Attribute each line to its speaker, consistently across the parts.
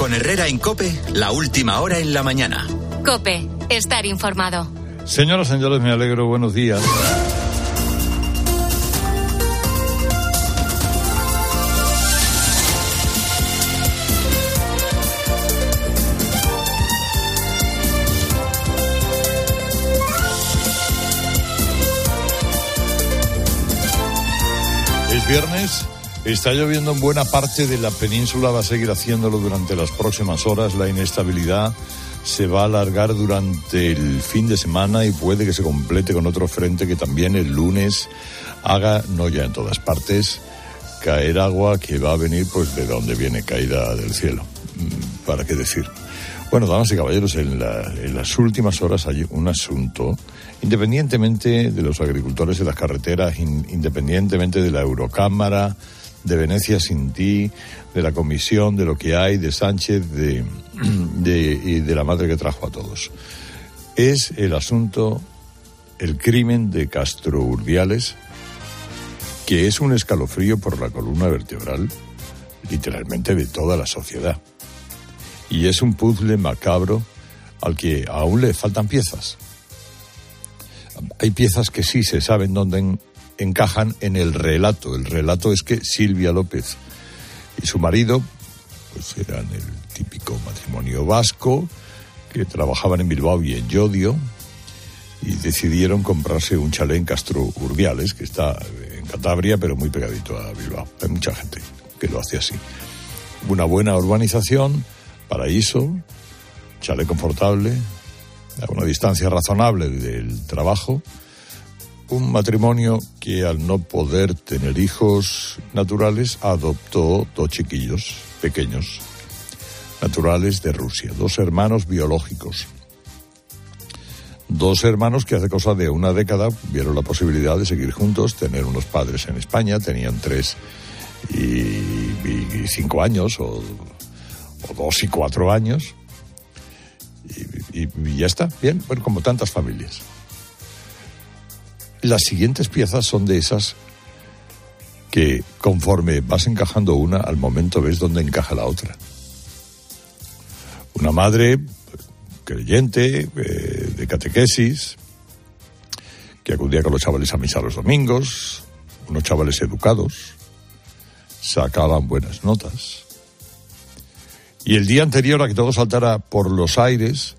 Speaker 1: Con Herrera en Cope, la última hora en la mañana.
Speaker 2: Cope, estar informado.
Speaker 3: Señoras, señores, me alegro. Buenos días. Es viernes. Está lloviendo en buena parte de la península, va a seguir haciéndolo durante las próximas horas. La inestabilidad se va a alargar durante el fin de semana y puede que se complete con otro frente que también el lunes haga, no ya en todas partes, caer agua que va a venir pues de donde viene caída del cielo. Mm, ¿Para qué decir? Bueno, damas y caballeros, en, las últimas horas hay un asunto, independientemente de los agricultores de las carreteras, independientemente de la Eurocámara, de Venecia sin ti, de la comisión, de lo que hay, de Sánchez, de, y de la madre que trajo a todos. Es el asunto, el crimen de Castro Urdiales, que es un escalofrío por la columna vertebral, literalmente de toda la sociedad. Y es un puzzle macabro al que aún le faltan piezas. Hay piezas que sí se saben dónde encajan en el relato. El relato es que Silvia López y su marido pues eran el típico matrimonio vasco que trabajaban en Bilbao y en Yodio y decidieron comprarse un chalet en Castro Urbiales, que está en Cantabria, pero muy pegadito a Bilbao. Hay mucha gente que lo hace así. Una buena urbanización, paraíso, chalet confortable, a una distancia razonable del trabajo un matrimonio que al no poder tener hijos naturales adoptó dos chiquillos pequeños, naturales de Rusia, dos hermanos biológicos. Dos hermanos que hace cosa de una década vieron la posibilidad de seguir juntos, tener unos padres en España, tenían tres y, cinco años, o, dos y cuatro años, y, y ya está, bien, bueno, como tantas familias. Las siguientes piezas son de esas que conforme vas encajando una, al momento ves dónde encaja la otra. Una madre creyente, eh, de catequesis, que acudía con los chavales a misa los domingos, unos chavales educados, sacaban buenas notas. Y el día anterior a que todo saltara por los aires,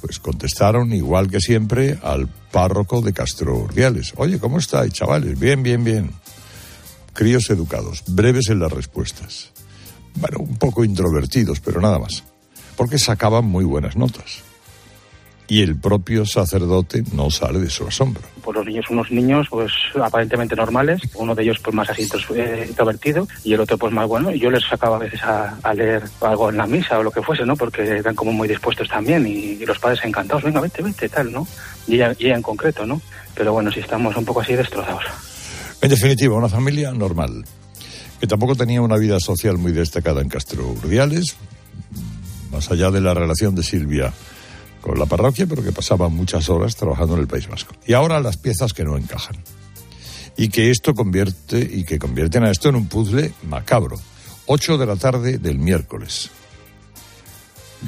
Speaker 3: pues contestaron, igual que siempre, al párroco de Castro Urdiales. Oye, ¿cómo estáis, chavales? Bien, bien, bien. Críos educados, breves en las respuestas. Bueno, un poco introvertidos, pero nada más. Porque sacaban muy buenas notas y el propio sacerdote no sale de su asombro.
Speaker 4: Pues los niños, unos niños pues aparentemente normales, uno de ellos pues más así eh, introvertido y el otro pues más bueno. Y yo les sacaba a veces a, leer algo en la misa o lo que fuese, ¿no? Porque eran como muy dispuestos también y, los padres encantados, venga, vete, vete, tal, ¿no? Y ella, en concreto, ¿no? Pero bueno, si estamos un poco así destrozados.
Speaker 3: En definitiva, una familia normal, que tampoco tenía una vida social muy destacada en Castro Urdiales, más allá de la relación de Silvia con la parroquia, pero que pasaban muchas horas trabajando en el País Vasco. Y ahora las piezas que no encajan. Y que esto convierte, y que convierten a esto en un puzzle macabro. 8 de la tarde del miércoles.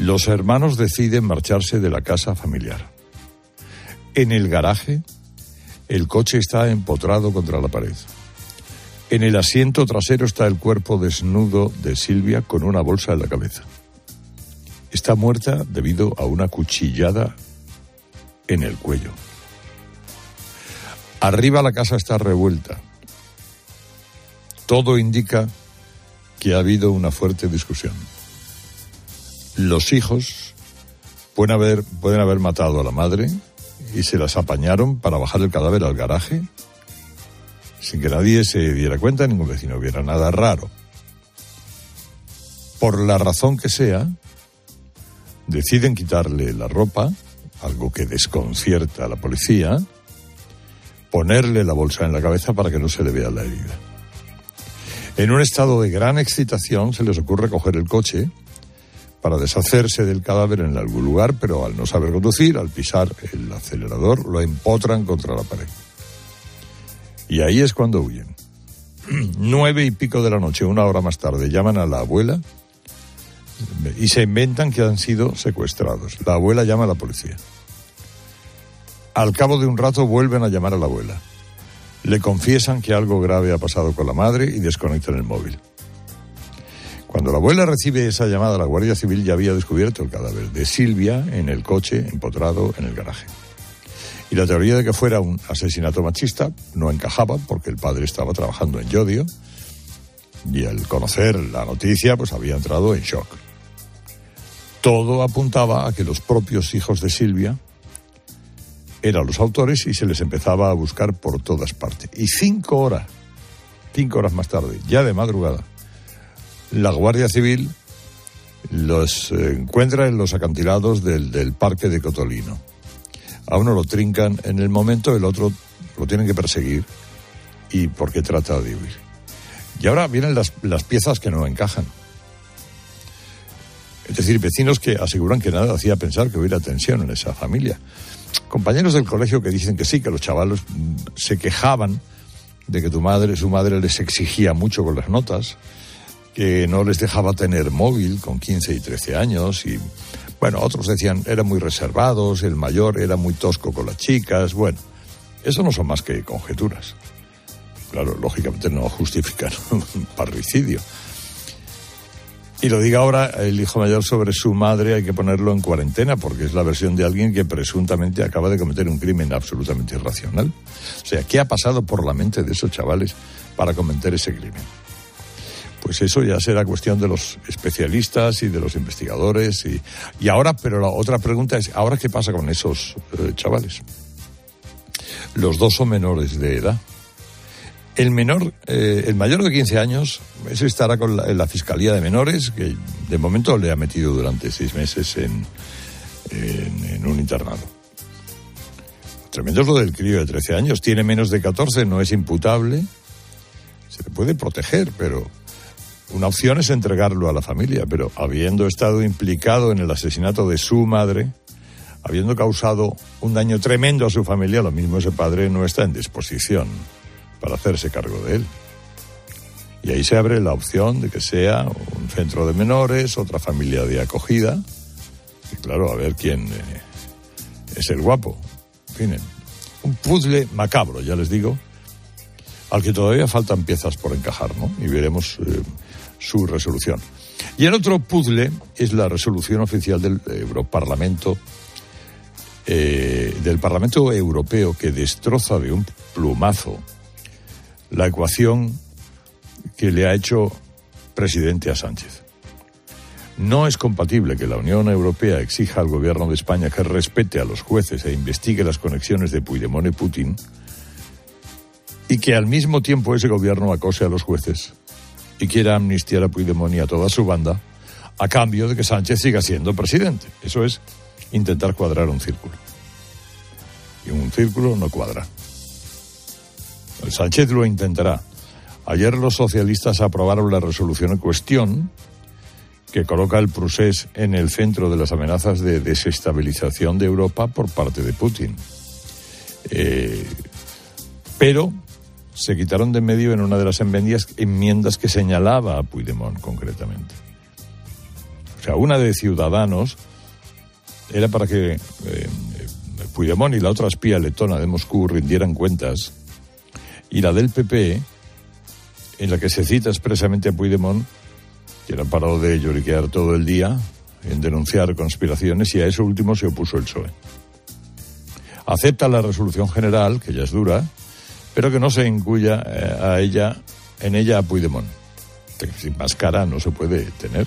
Speaker 3: Los hermanos deciden marcharse de la casa familiar. En el garaje, el coche está empotrado contra la pared. En el asiento trasero está el cuerpo desnudo de Silvia con una bolsa en la cabeza. Está muerta debido a una cuchillada en el cuello. Arriba la casa está revuelta. Todo indica que ha habido una fuerte discusión. Los hijos pueden haber, pueden haber matado a la madre y se las apañaron para bajar el cadáver al garaje sin que nadie se diera cuenta, ningún vecino viera nada raro. Por la razón que sea, deciden quitarle la ropa, algo que desconcierta a la policía, ponerle la bolsa en la cabeza para que no se le vea la herida. En un estado de gran excitación se les ocurre coger el coche para deshacerse del cadáver en algún lugar, pero al no saber conducir, al pisar el acelerador, lo empotran contra la pared. Y ahí es cuando huyen. Nueve y pico de la noche, una hora más tarde, llaman a la abuela y se inventan que han sido secuestrados. La abuela llama a la policía. Al cabo de un rato vuelven a llamar a la abuela. Le confiesan que algo grave ha pasado con la madre y desconectan el móvil. Cuando la abuela recibe esa llamada, la Guardia Civil ya había descubierto el cadáver de Silvia en el coche empotrado en el garaje. Y la teoría de que fuera un asesinato machista no encajaba porque el padre estaba trabajando en Yodio y al conocer la noticia pues había entrado en shock. Todo apuntaba a que los propios hijos de Silvia eran los autores y se les empezaba a buscar por todas partes. Y cinco horas, cinco horas más tarde, ya de madrugada, la Guardia Civil los encuentra en los acantilados del, del parque de Cotolino. A uno lo trincan en el momento, el otro lo tienen que perseguir y porque trata de huir. Y ahora vienen las, las piezas que no encajan. Es decir, vecinos que aseguran que nada hacía pensar que hubiera tensión en esa familia. Compañeros del colegio que dicen que sí, que los chavalos mm, se quejaban de que tu madre, su madre les exigía mucho con las notas, que no les dejaba tener móvil con 15 y 13 años y bueno, otros decían eran muy reservados, el mayor era muy tosco con las chicas, bueno, eso no son más que conjeturas. Claro, lógicamente no justifican un parricidio. Y lo diga ahora el hijo mayor sobre su madre, hay que ponerlo en cuarentena porque es la versión de alguien que presuntamente acaba de cometer un crimen absolutamente irracional. O sea, ¿qué ha pasado por la mente de esos chavales para cometer ese crimen? Pues eso ya será cuestión de los especialistas y de los investigadores. Y, y ahora, pero la otra pregunta es, ¿ahora qué pasa con esos eh, chavales? Los dos son menores de edad. El menor, eh, el mayor de 15 años, ese estará con la, en la Fiscalía de Menores, que de momento le ha metido durante seis meses en, en, en un internado. Tremendo es lo del crío de 13 años. Tiene menos de 14, no es imputable. Se le puede proteger, pero una opción es entregarlo a la familia. Pero habiendo estado implicado en el asesinato de su madre, habiendo causado un daño tremendo a su familia, lo mismo ese padre no está en disposición para hacerse cargo de él. Y ahí se abre la opción de que sea un centro de menores, otra familia de acogida. Y claro, a ver quién eh, es el guapo. En fin, un puzzle macabro, ya les digo, al que todavía faltan piezas por encajar, ¿no? Y veremos eh, su resolución. Y el otro puzzle es la resolución oficial del Europarlamento, eh, del Parlamento Europeo, que destroza de un plumazo la ecuación que le ha hecho presidente a Sánchez. No es compatible que la Unión Europea exija al gobierno de España que respete a los jueces e investigue las conexiones de Puigdemont y Putin y que al mismo tiempo ese gobierno acose a los jueces y quiera amnistiar a Puigdemont y a toda su banda a cambio de que Sánchez siga siendo presidente. Eso es intentar cuadrar un círculo. Y un círculo no cuadra. Sánchez lo intentará. Ayer los socialistas aprobaron la resolución en cuestión que coloca el procés en el centro de las amenazas de desestabilización de Europa por parte de Putin. Eh, pero se quitaron de medio en una de las enmiendas que señalaba a Puigdemont concretamente. O sea, una de Ciudadanos era para que eh, Puigdemont y la otra espía letona de Moscú rindieran cuentas y la del PP, en la que se cita expresamente a Puigdemont, que era parado de lloriquear todo el día en denunciar conspiraciones y a eso último se opuso el PSOE. Acepta la resolución general, que ya es dura, pero que no se incluya eh, a ella, en ella a Puigdemont. Sin más cara no se puede tener.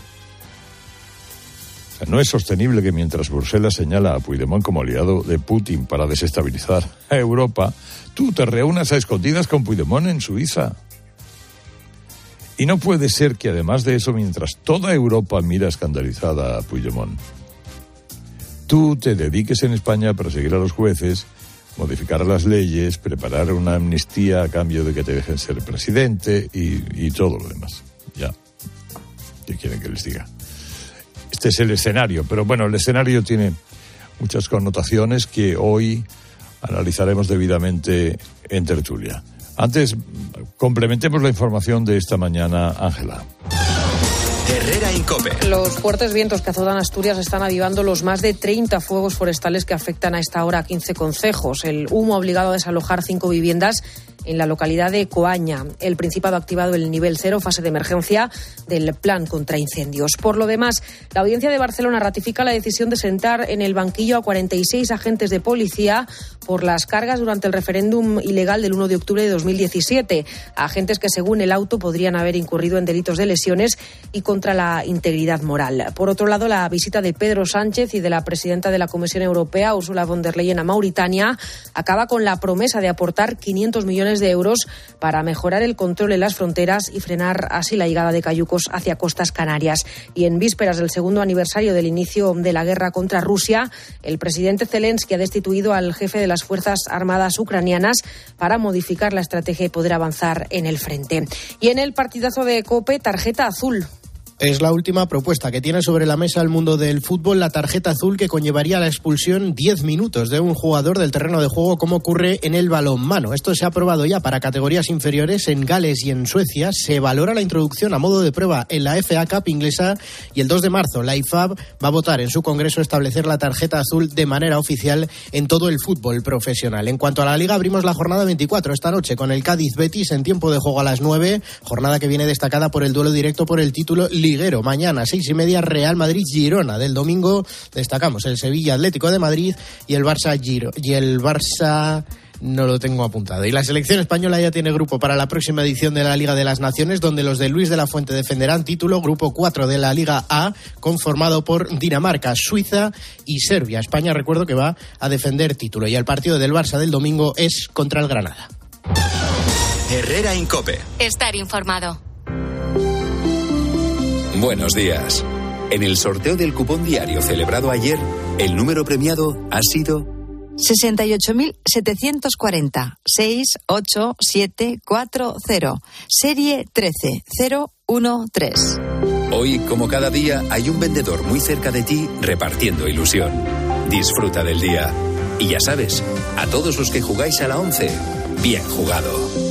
Speaker 3: No es sostenible que mientras Bruselas señala a Puigdemont como aliado de Putin para desestabilizar a Europa, tú te reúnas a escondidas con Puigdemont en Suiza. Y no puede ser que además de eso, mientras toda Europa mira escandalizada a Puigdemont, tú te dediques en España a perseguir a los jueces, modificar las leyes, preparar una amnistía a cambio de que te dejen ser presidente y, y todo lo demás. Ya. ¿Qué quieren que les diga? Este es el escenario, pero bueno, el escenario tiene muchas connotaciones que hoy analizaremos debidamente en tertulia. Antes, complementemos la información de esta mañana, Ángela.
Speaker 5: Herrera Incope.
Speaker 6: Los fuertes vientos que azotan Asturias están avivando los más de 30 fuegos forestales que afectan a esta hora a 15 concejos. El humo ha obligado a desalojar cinco viviendas en la localidad de Coaña. El Principado ha activado el nivel cero, fase de emergencia del plan contra incendios. Por lo demás, la Audiencia de Barcelona ratifica la decisión de sentar en el banquillo a 46 agentes de policía por las cargas durante el referéndum ilegal del 1 de octubre de 2017. Agentes que, según el auto, podrían haber incurrido en delitos de lesiones y contra la integridad moral. Por otro lado, la visita de Pedro Sánchez y de la presidenta de la Comisión Europea, Ursula von der Leyen, a Mauritania, acaba con la promesa de aportar 500 millones de euros para mejorar el control en las fronteras y frenar así la llegada de cayucos hacia costas canarias. Y en vísperas del segundo aniversario del inicio de la guerra contra Rusia, el presidente Zelensky ha destituido al jefe de las Fuerzas Armadas ucranianas para modificar la estrategia y poder avanzar en el frente. Y en el partidazo de COPE, tarjeta azul
Speaker 7: es la última propuesta que tiene sobre la mesa el mundo del fútbol, la tarjeta azul que conllevaría la expulsión 10 minutos de un jugador del terreno de juego, como ocurre en el balonmano. Esto se ha aprobado ya para categorías inferiores en Gales y en Suecia. Se valora la introducción a modo de prueba en la FA Cup inglesa y el 2 de marzo la IFAB va a votar en su congreso establecer la tarjeta azul de manera oficial en todo el fútbol profesional. En cuanto a la liga, abrimos la jornada 24 esta noche con el Cádiz Betis en tiempo de juego a las 9, jornada que viene destacada por el duelo directo por el título liguero. Mañana, seis y media, Real Madrid-Girona. Del domingo destacamos el Sevilla Atlético de Madrid y el Barça Giro. Y el Barça no lo tengo apuntado. Y la selección española ya tiene grupo para la próxima edición de la Liga de las Naciones, donde los de Luis de la Fuente defenderán título, grupo 4 de la Liga A, conformado por Dinamarca, Suiza y Serbia. España, recuerdo que va a defender título. Y el partido del Barça del domingo es contra el Granada.
Speaker 5: Herrera Incope.
Speaker 2: Estar informado.
Speaker 5: Buenos días. En el sorteo del cupón diario celebrado ayer, el número premiado ha sido
Speaker 8: 68.740 68740 serie 13013.
Speaker 5: Hoy, como cada día, hay un vendedor muy cerca de ti repartiendo ilusión. Disfruta del día. Y ya sabes, a todos los que jugáis a la 11, bien jugado.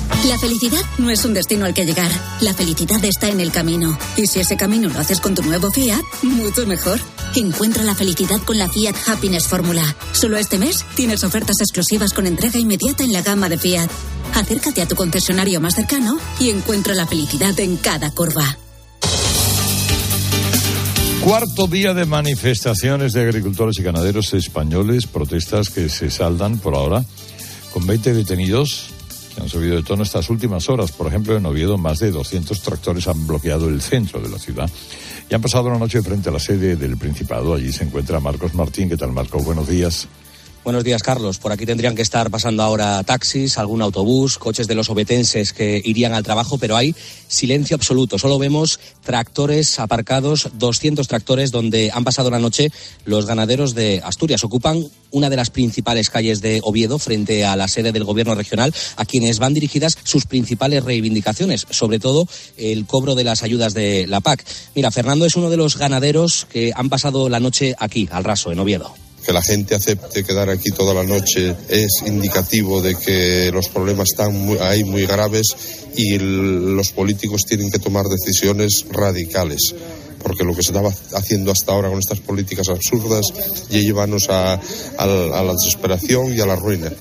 Speaker 9: La felicidad no es un destino al que llegar. La felicidad está en el camino. Y si ese camino lo haces con tu nuevo Fiat, mucho mejor. Encuentra la felicidad con la Fiat Happiness Fórmula. Solo este mes tienes ofertas exclusivas con entrega inmediata en la gama de Fiat. Acércate a tu concesionario más cercano y encuentra la felicidad en cada curva.
Speaker 3: Cuarto día de manifestaciones de agricultores y ganaderos españoles, protestas que se saldan por ahora con 20 detenidos han subido de tono estas últimas horas. Por ejemplo, en Oviedo más de 200 tractores han bloqueado el centro de la ciudad y han pasado la noche frente a la sede del Principado. Allí se encuentra Marcos Martín. ¿Qué tal, Marcos? Buenos días.
Speaker 10: Buenos días, Carlos. Por aquí tendrían que estar pasando ahora taxis, algún autobús, coches de los obetenses que irían al trabajo, pero hay silencio absoluto. Solo vemos tractores aparcados, 200 tractores donde han pasado la noche los ganaderos de Asturias. Ocupan una de las principales calles de Oviedo frente a la sede del gobierno regional, a quienes van dirigidas sus principales reivindicaciones, sobre todo el cobro de las ayudas de la PAC. Mira, Fernando es uno de los ganaderos que han pasado la noche aquí, al raso, en Oviedo
Speaker 11: que la gente acepte quedar aquí toda la noche es indicativo de que los problemas están muy, ahí muy graves y los políticos tienen que tomar decisiones radicales porque lo que se estaba haciendo hasta ahora con estas políticas absurdas ya llevanos a la desesperación y a la ruina.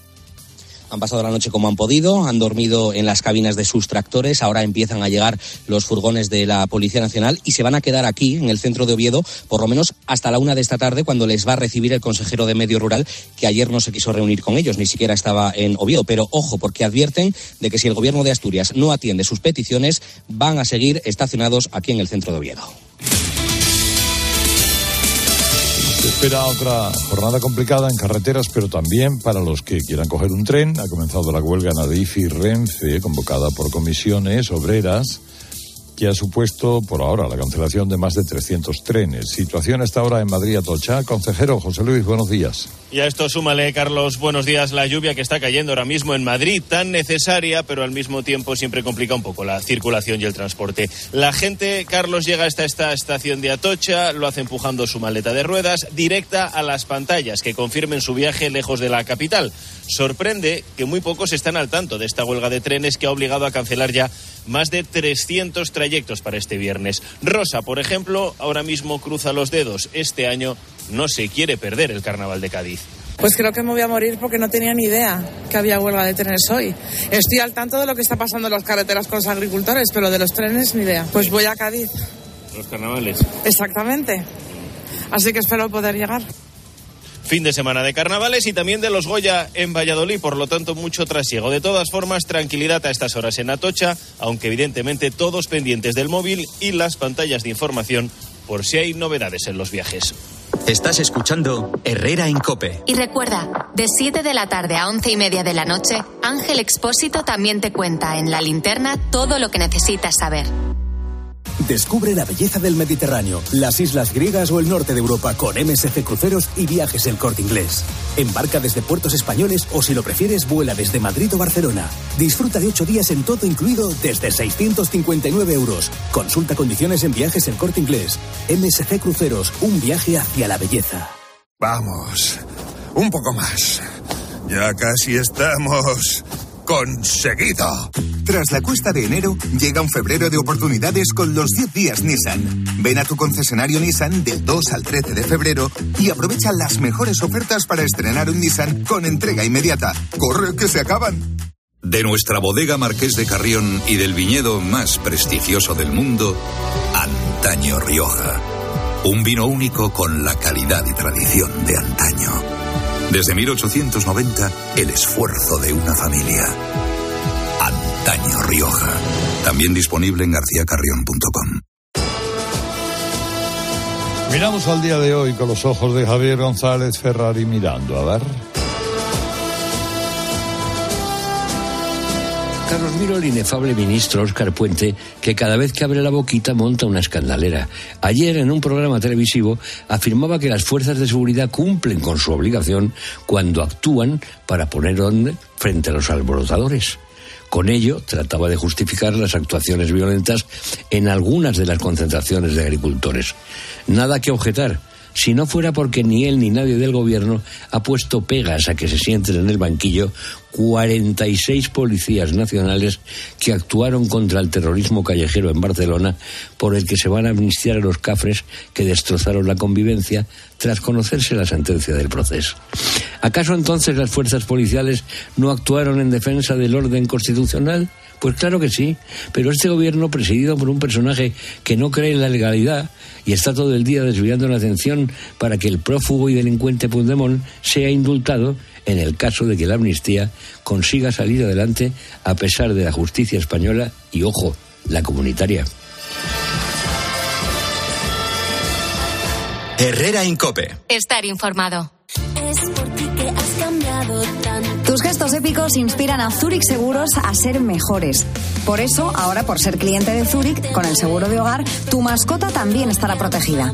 Speaker 10: Han pasado la noche como han podido, han dormido en las cabinas de sus tractores, ahora empiezan a llegar los furgones de la Policía Nacional y se van a quedar aquí, en el centro de Oviedo, por lo menos hasta la una de esta tarde, cuando les va a recibir el consejero de Medio Rural, que ayer no se quiso reunir con ellos, ni siquiera estaba en Oviedo. Pero ojo, porque advierten de que si el gobierno de Asturias no atiende sus peticiones, van a seguir estacionados aquí en el centro de Oviedo.
Speaker 3: Se espera otra jornada complicada en carreteras, pero también para los que quieran coger un tren. Ha comenzado la huelga Nadif y Renfe, convocada por comisiones obreras que ha supuesto por ahora la cancelación de más de 300 trenes. Situación hasta ahora en Madrid Atocha. Consejero José Luis, buenos días.
Speaker 12: Y a esto súmale, Carlos, buenos días, la lluvia que está cayendo ahora mismo en Madrid, tan necesaria, pero al mismo tiempo siempre complica un poco la circulación y el transporte. La gente, Carlos, llega hasta esta estación de Atocha, lo hace empujando su maleta de ruedas, directa a las pantallas que confirmen su viaje lejos de la capital. Sorprende que muy pocos están al tanto de esta huelga de trenes que ha obligado a cancelar ya más de 300 trayectos para este viernes. Rosa, por ejemplo, ahora mismo cruza los dedos. Este año no se quiere perder el Carnaval de Cádiz.
Speaker 13: Pues creo que me voy a morir porque no tenía ni idea que había huelga de trenes hoy. Estoy al tanto de lo que está pasando en las carreteras con los agricultores, pero de los trenes ni idea. Pues voy a Cádiz.
Speaker 12: Los carnavales.
Speaker 13: Exactamente. Así que espero poder llegar.
Speaker 12: Fin de semana de carnavales y también de los Goya en Valladolid, por lo tanto mucho trasiego. De todas formas, tranquilidad a estas horas en Atocha, aunque evidentemente todos pendientes del móvil y las pantallas de información por si hay novedades en los viajes.
Speaker 1: Estás escuchando Herrera en Cope.
Speaker 2: Y recuerda, de 7 de la tarde a 11 y media de la noche, Ángel Expósito también te cuenta en la linterna todo lo que necesitas saber.
Speaker 14: Descubre la belleza del Mediterráneo, las islas griegas o el norte de Europa con MSC Cruceros y Viajes El Corte Inglés. Embarca desde puertos españoles o si lo prefieres vuela desde Madrid o Barcelona. Disfruta de ocho días en todo incluido desde 659 euros. Consulta condiciones en Viajes El Corte Inglés. MSC Cruceros, un viaje hacia la belleza.
Speaker 15: Vamos, un poco más. Ya casi estamos conseguido.
Speaker 16: Tras la cuesta de enero, llega un febrero de oportunidades con los 10 días Nissan. Ven a tu concesionario Nissan del 2 al 13 de febrero y aprovecha las mejores ofertas para estrenar un Nissan con entrega inmediata. ¡Corre que se acaban!
Speaker 17: De nuestra bodega Marqués de Carrión y del viñedo más prestigioso del mundo, Antaño Rioja. Un vino único con la calidad y tradición de antaño. Desde 1890, el esfuerzo de una familia. Antaño Rioja. También disponible en garcíacarrión.com.
Speaker 3: Miramos al día de hoy con los ojos de Javier González Ferrari mirando. A ver.
Speaker 18: Carlos, miro al inefable ministro Óscar Puente, que cada vez que abre la boquita monta una escandalera. Ayer, en un programa televisivo, afirmaba que las fuerzas de seguridad cumplen con su obligación cuando actúan para poner orden frente a los alborotadores. Con ello, trataba de justificar las actuaciones violentas en algunas de las concentraciones de agricultores. Nada que objetar si no fuera porque ni él ni nadie del gobierno ha puesto pegas a que se sienten en el banquillo 46 policías nacionales que actuaron contra el terrorismo callejero en Barcelona, por el que se van a amnistiar a los cafres que destrozaron la convivencia tras conocerse la sentencia del proceso. ¿Acaso entonces las fuerzas policiales no actuaron en defensa del orden constitucional? Pues claro que sí, pero este gobierno, presidido por un personaje que no cree en la legalidad y está todo el día desviando la atención para que el prófugo y delincuente Puigdemont sea indultado en el caso de que la amnistía consiga salir adelante a pesar de la justicia española y, ojo, la comunitaria.
Speaker 1: Herrera Incope.
Speaker 2: Estar informado.
Speaker 19: Tus gestos épicos inspiran a Zurich Seguros a ser mejores. Por eso, ahora por ser cliente de Zurich, con el seguro de hogar, tu mascota también estará protegida.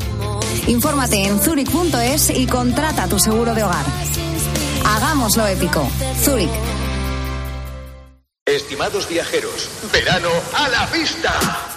Speaker 19: Infórmate en zurich.es y contrata tu seguro de hogar. Hagámoslo épico. Zurich.
Speaker 20: Estimados viajeros, verano a la vista.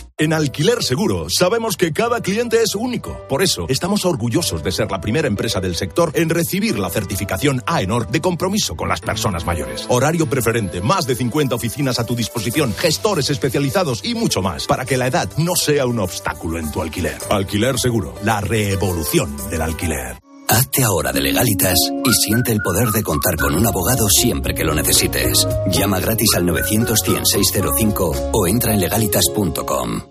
Speaker 21: En Alquiler Seguro sabemos que cada cliente es único. Por eso estamos orgullosos de ser la primera empresa del sector en recibir la certificación AENOR de compromiso con las personas mayores. Horario preferente, más de 50 oficinas a tu disposición, gestores especializados y mucho más para que la edad no sea un obstáculo en tu alquiler. Alquiler Seguro, la revolución del alquiler.
Speaker 1: Hazte ahora de legalitas y siente el poder de contar con un abogado siempre que lo necesites. Llama gratis al 900 605 o entra en legalitas.com.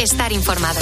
Speaker 2: Estar informado.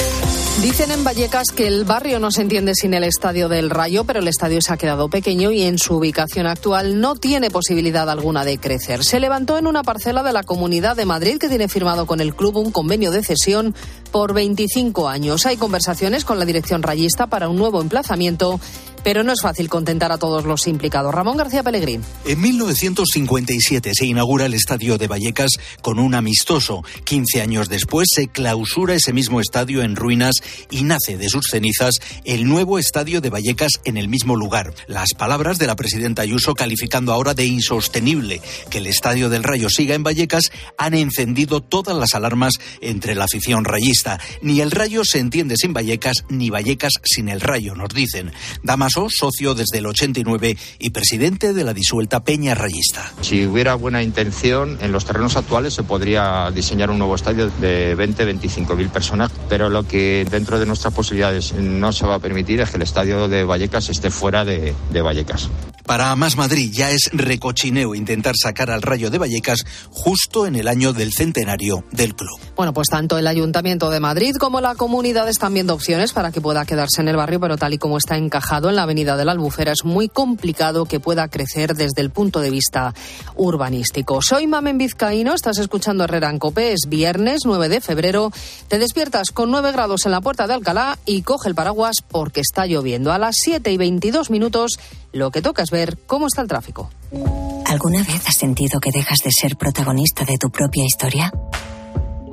Speaker 22: Dicen en Vallecas que el barrio no se entiende sin el estadio del Rayo, pero el estadio se ha quedado pequeño y en su ubicación actual no tiene posibilidad alguna de crecer. Se levantó en una parcela de la Comunidad de Madrid que tiene firmado con el club un convenio de cesión por 25 años. Hay conversaciones con la dirección rayista para un nuevo emplazamiento pero no es fácil contentar a todos los implicados. Ramón García Pellegrín.
Speaker 23: En 1957 se inaugura el estadio de Vallecas con un amistoso. 15 años después se clausura ese mismo estadio en ruinas y nace de sus cenizas el nuevo estadio de Vallecas en el mismo lugar. Las palabras de la presidenta Ayuso calificando ahora de insostenible que el estadio del Rayo siga en Vallecas han encendido todas las alarmas entre la afición rayista. Ni el Rayo se entiende sin Vallecas, ni Vallecas sin el Rayo, nos dicen. Damas socio desde el 89 y presidente de la disuelta Peña Rayista.
Speaker 24: Si hubiera buena intención, en los terrenos actuales se podría diseñar un nuevo estadio de 20-25 mil personas, pero lo que dentro de nuestras posibilidades no se va a permitir es que el estadio de Vallecas esté fuera de, de Vallecas.
Speaker 23: Para Más Madrid ya es recochineo intentar sacar al Rayo de Vallecas justo en el año del centenario del club.
Speaker 22: Bueno, pues tanto el Ayuntamiento de Madrid como la comunidad están viendo opciones para que pueda quedarse en el barrio, pero tal y como está encajado en la avenida de la Albufera es muy complicado que pueda crecer desde el punto de vista urbanístico. Soy Mamen Vizcaíno, estás escuchando Herrera en Copé, es viernes 9 de febrero, te despiertas con 9 grados en la puerta de Alcalá y coge el paraguas porque está lloviendo. A las 7 y 22 minutos lo que toca es ver cómo está el tráfico.
Speaker 25: ¿Alguna vez has sentido que dejas de ser protagonista de tu propia historia?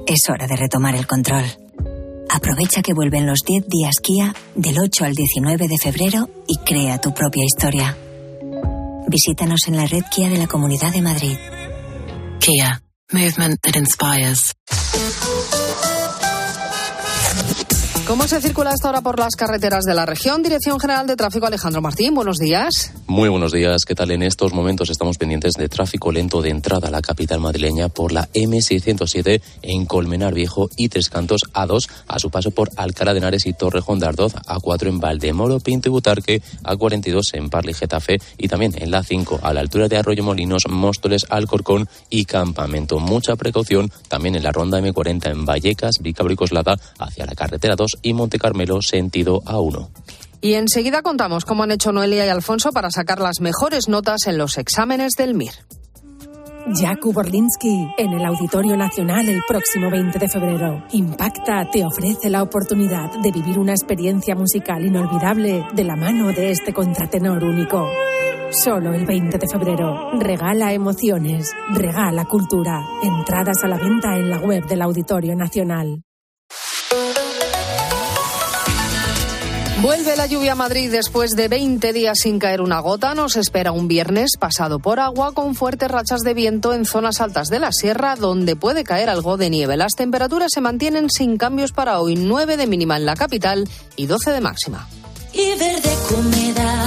Speaker 25: Es hora de retomar el control. Aprovecha que vuelven los 10 días Kia del 8 al 19 de febrero y crea tu propia historia. Visítanos en la red Kia de la Comunidad de Madrid.
Speaker 26: Kia, movement that inspires.
Speaker 22: ¿Cómo se circula hasta ahora por las carreteras de la región? Dirección General de Tráfico Alejandro Martín, buenos días.
Speaker 27: Muy buenos días, ¿qué tal? En estos momentos estamos pendientes de tráfico lento de entrada a la capital madrileña por la M607 en Colmenar Viejo y Tres Cantos A2 a su paso por Alcalá de Henares y Torrejón de Ardoz, A4 en Valdemoro, Pinto y Butarque, A42 en Parla y Getafe y también en la 5 a la altura de Arroyo Molinos, Móstoles, Alcorcón y Campamento. Mucha precaución también en la ronda M40 en Vallecas, Vicabro y Coslada hacia la carretera 2 y Monte Carmelo sentido A1.
Speaker 22: Y enseguida contamos cómo han hecho Noelia y Alfonso para sacar las mejores notas en los exámenes del MIR.
Speaker 28: Jakub Orlinsky en el Auditorio Nacional el próximo 20 de febrero. Impacta te ofrece la oportunidad de vivir una experiencia musical inolvidable de la mano de este contratenor único. Solo el 20 de febrero. Regala emociones, regala cultura. Entradas a la venta en la web del Auditorio Nacional.
Speaker 22: Vuelve la lluvia a Madrid después de 20 días sin caer una gota. Nos espera un viernes pasado por agua con fuertes rachas de viento en zonas altas de la sierra donde puede caer algo de nieve. Las temperaturas se mantienen sin cambios para hoy, 9 de mínima en la capital y 12 de máxima.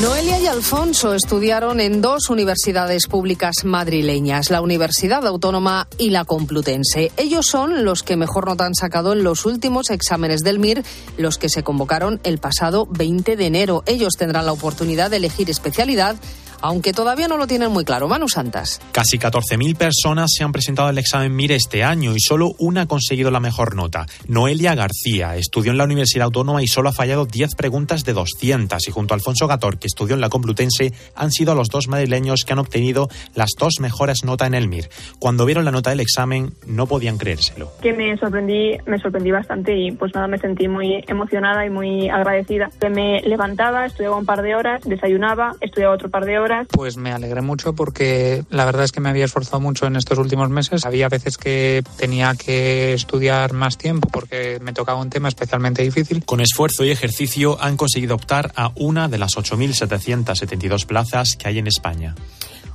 Speaker 22: Noelia y Alfonso estudiaron en dos universidades públicas madrileñas, la Universidad Autónoma y la Complutense. Ellos son los que mejor nota han sacado en los últimos exámenes del MIR, los que se convocaron el pasado 20 de enero. Ellos tendrán la oportunidad de elegir especialidad aunque todavía no lo tienen muy claro. Manu Santas.
Speaker 29: Casi 14.000 personas se han presentado al examen MIR este año y solo una ha conseguido la mejor nota. Noelia García estudió en la Universidad Autónoma y solo ha fallado 10 preguntas de 200 y junto a Alfonso Gator, que estudió en la Complutense, han sido los dos madrileños que han obtenido las dos mejores notas en el MIR. Cuando vieron la nota del examen no podían creérselo.
Speaker 30: Que me sorprendí, me sorprendí bastante y pues nada, me sentí muy emocionada y muy agradecida. Me levantaba, estudiaba un par de horas, desayunaba, estudiaba otro par de horas.
Speaker 31: Pues me alegré mucho porque la verdad es que me había esforzado mucho en estos últimos meses. Había veces que tenía que estudiar más tiempo porque me tocaba un tema especialmente difícil.
Speaker 29: Con esfuerzo y ejercicio han conseguido optar a una de las 8.772 plazas que hay en España.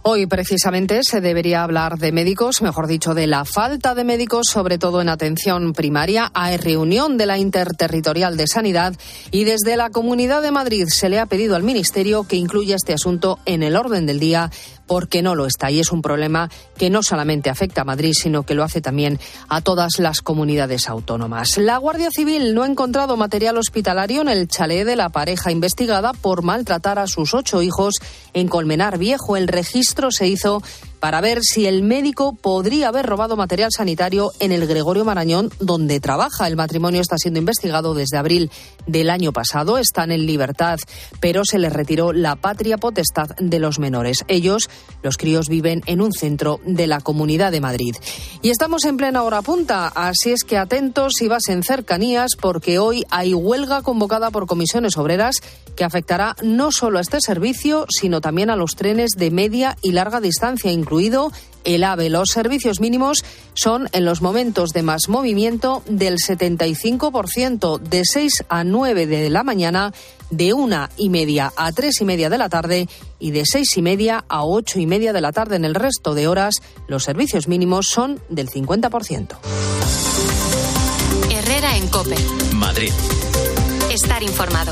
Speaker 22: Hoy precisamente se debería hablar de médicos, mejor dicho, de la falta de médicos, sobre todo en atención primaria. Hay reunión de la Interterritorial de Sanidad y desde la Comunidad de Madrid se le ha pedido al Ministerio que incluya este asunto en el orden del día porque no lo está. Y es un problema que no solamente afecta a Madrid, sino que lo hace también a todas las comunidades autónomas. La Guardia Civil no ha encontrado material hospitalario en el chalet de la pareja investigada por maltratar a sus ocho hijos en Colmenar Viejo. El registro se hizo para ver si el médico podría haber robado material sanitario en el Gregorio Marañón, donde trabaja. El matrimonio está siendo investigado desde abril del año pasado. Están en libertad, pero se les retiró la patria potestad de los menores. Ellos, los críos, viven en un centro de la Comunidad de Madrid. Y estamos en plena hora punta, así es que atentos si vas en cercanías, porque hoy hay huelga convocada por comisiones obreras que afectará no solo a este servicio, sino también a los trenes de media y larga distancia, incluido el AVE. Los servicios mínimos son en los momentos de más movimiento del 75%, de 6 a 9 de la mañana, de una y media a tres y media de la tarde y de seis y media a ocho y media de la tarde. En el resto de horas, los servicios mínimos son del 50%.
Speaker 2: Herrera en Cope.
Speaker 32: Madrid.
Speaker 2: Estar informado.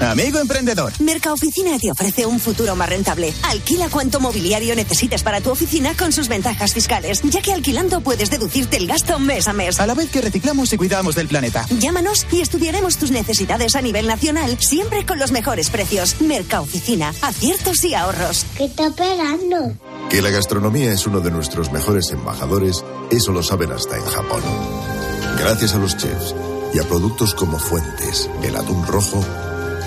Speaker 33: Amigo emprendedor.
Speaker 34: Mercaoficina te ofrece un futuro más rentable. Alquila cuanto mobiliario necesites para tu oficina con sus ventajas fiscales, ya que alquilando puedes deducirte el gasto mes a mes.
Speaker 33: A la vez que reciclamos y cuidamos del planeta.
Speaker 34: Llámanos y estudiaremos tus necesidades a nivel nacional, siempre con los mejores precios. Mercaoficina, aciertos y ahorros.
Speaker 35: ¿Qué está esperando?
Speaker 21: Que la gastronomía es uno de nuestros mejores embajadores, eso lo saben hasta en Japón. Gracias a los chefs y a productos como Fuentes, el atún rojo,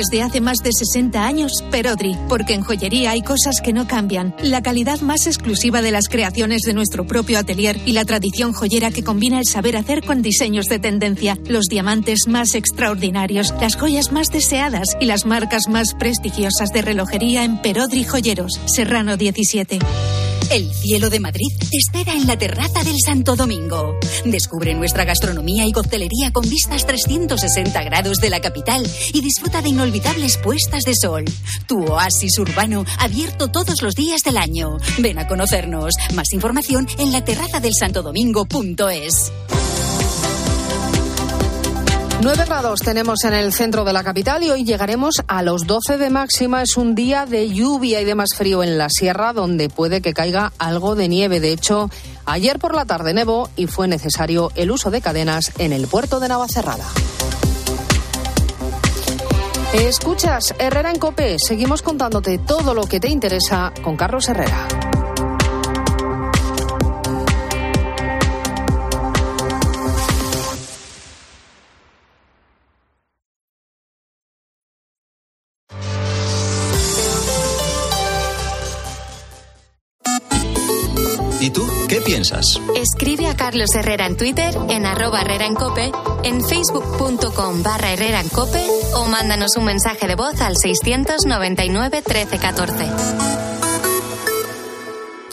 Speaker 36: Desde hace más de 60 años, Perodri, porque en joyería hay cosas que no cambian. La calidad más exclusiva de las creaciones de nuestro propio atelier y la tradición joyera que combina el saber hacer con diseños de tendencia, los diamantes más extraordinarios, las joyas más deseadas y las marcas más prestigiosas de relojería en Perodri Joyeros, Serrano 17.
Speaker 9: El cielo de Madrid te espera en la terraza del Santo Domingo. Descubre nuestra gastronomía y coctelería con vistas 360 grados de la capital y disfruta de inolvidables puestas de sol. Tu oasis urbano abierto todos los días del año. Ven a conocernos. Más información en la terraza del Santo Domingo.es.
Speaker 22: 9 grados tenemos en el centro de la capital y hoy llegaremos a los 12 de máxima. Es un día de lluvia y de más frío en la sierra, donde puede que caiga algo de nieve. De hecho, ayer por la tarde nevó y fue necesario el uso de cadenas en el puerto de Navacerrada. Escuchas Herrera en Cope. Seguimos contándote todo lo que te interesa con Carlos Herrera.
Speaker 32: Piensas?
Speaker 2: Escribe a Carlos Herrera en Twitter, en arroba Herrera en Cope, en facebook.com barra Herrera en Cope o mándanos un mensaje de voz al 699 1314.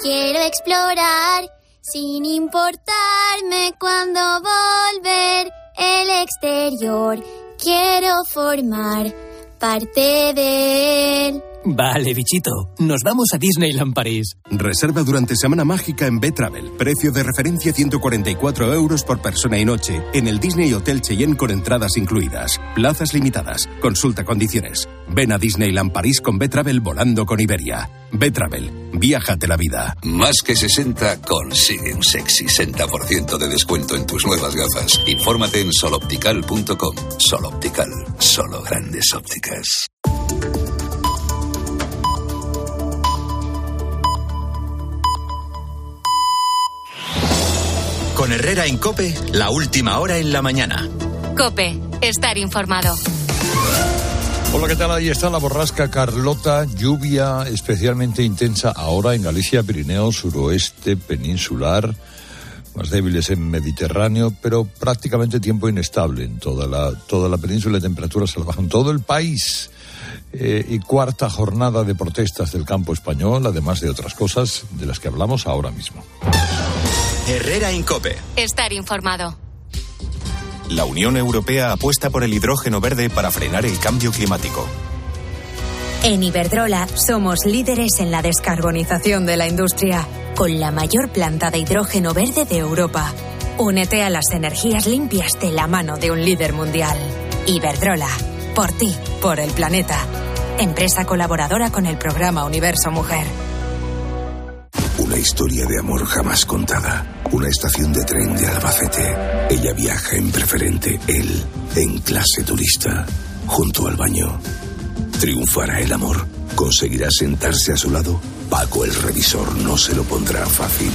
Speaker 37: Quiero explorar sin importarme cuando volver el exterior. Quiero formar parte de él.
Speaker 38: Vale, bichito. Nos vamos a Disneyland París.
Speaker 39: Reserva durante Semana Mágica en B-Travel. Precio de referencia 144 euros por persona y noche. En el Disney Hotel Cheyenne con entradas incluidas. Plazas limitadas. Consulta condiciones.
Speaker 14: Ven a Disneyland París con Betravel volando con Iberia. Betravel, viájate la vida.
Speaker 17: Más que 60 consigue un sexy 60% de descuento en tus nuevas gafas. Infórmate en soloptical.com. Soloptical, solo grandes ópticas.
Speaker 1: Con Herrera en Cope, la última hora en la mañana.
Speaker 2: Cope, estar informado.
Speaker 3: Hola, ¿qué tal? Ahí está la borrasca Carlota, lluvia especialmente intensa ahora en Galicia, Pirineo, suroeste, peninsular, más débiles en Mediterráneo, pero prácticamente tiempo inestable en toda la, toda la península, temperaturas se bajan todo el país. Eh, y cuarta jornada de protestas del campo español, además de otras cosas de las que hablamos ahora mismo.
Speaker 1: Herrera Incope.
Speaker 2: Estar informado.
Speaker 14: La Unión Europea apuesta por el hidrógeno verde para frenar el cambio climático.
Speaker 40: En Iberdrola somos líderes en la descarbonización de la industria, con la mayor planta de hidrógeno verde de Europa. Únete a las energías limpias de la mano de un líder mundial. Iberdrola, por ti, por el planeta. Empresa colaboradora con el programa Universo Mujer.
Speaker 21: Una historia de amor jamás contada. Una estación de tren de Albacete. Ella viaja en preferente, él en clase turista, junto al baño. ¿Triunfará el amor? ¿Conseguirá sentarse a su lado? Paco el revisor no se lo pondrá fácil.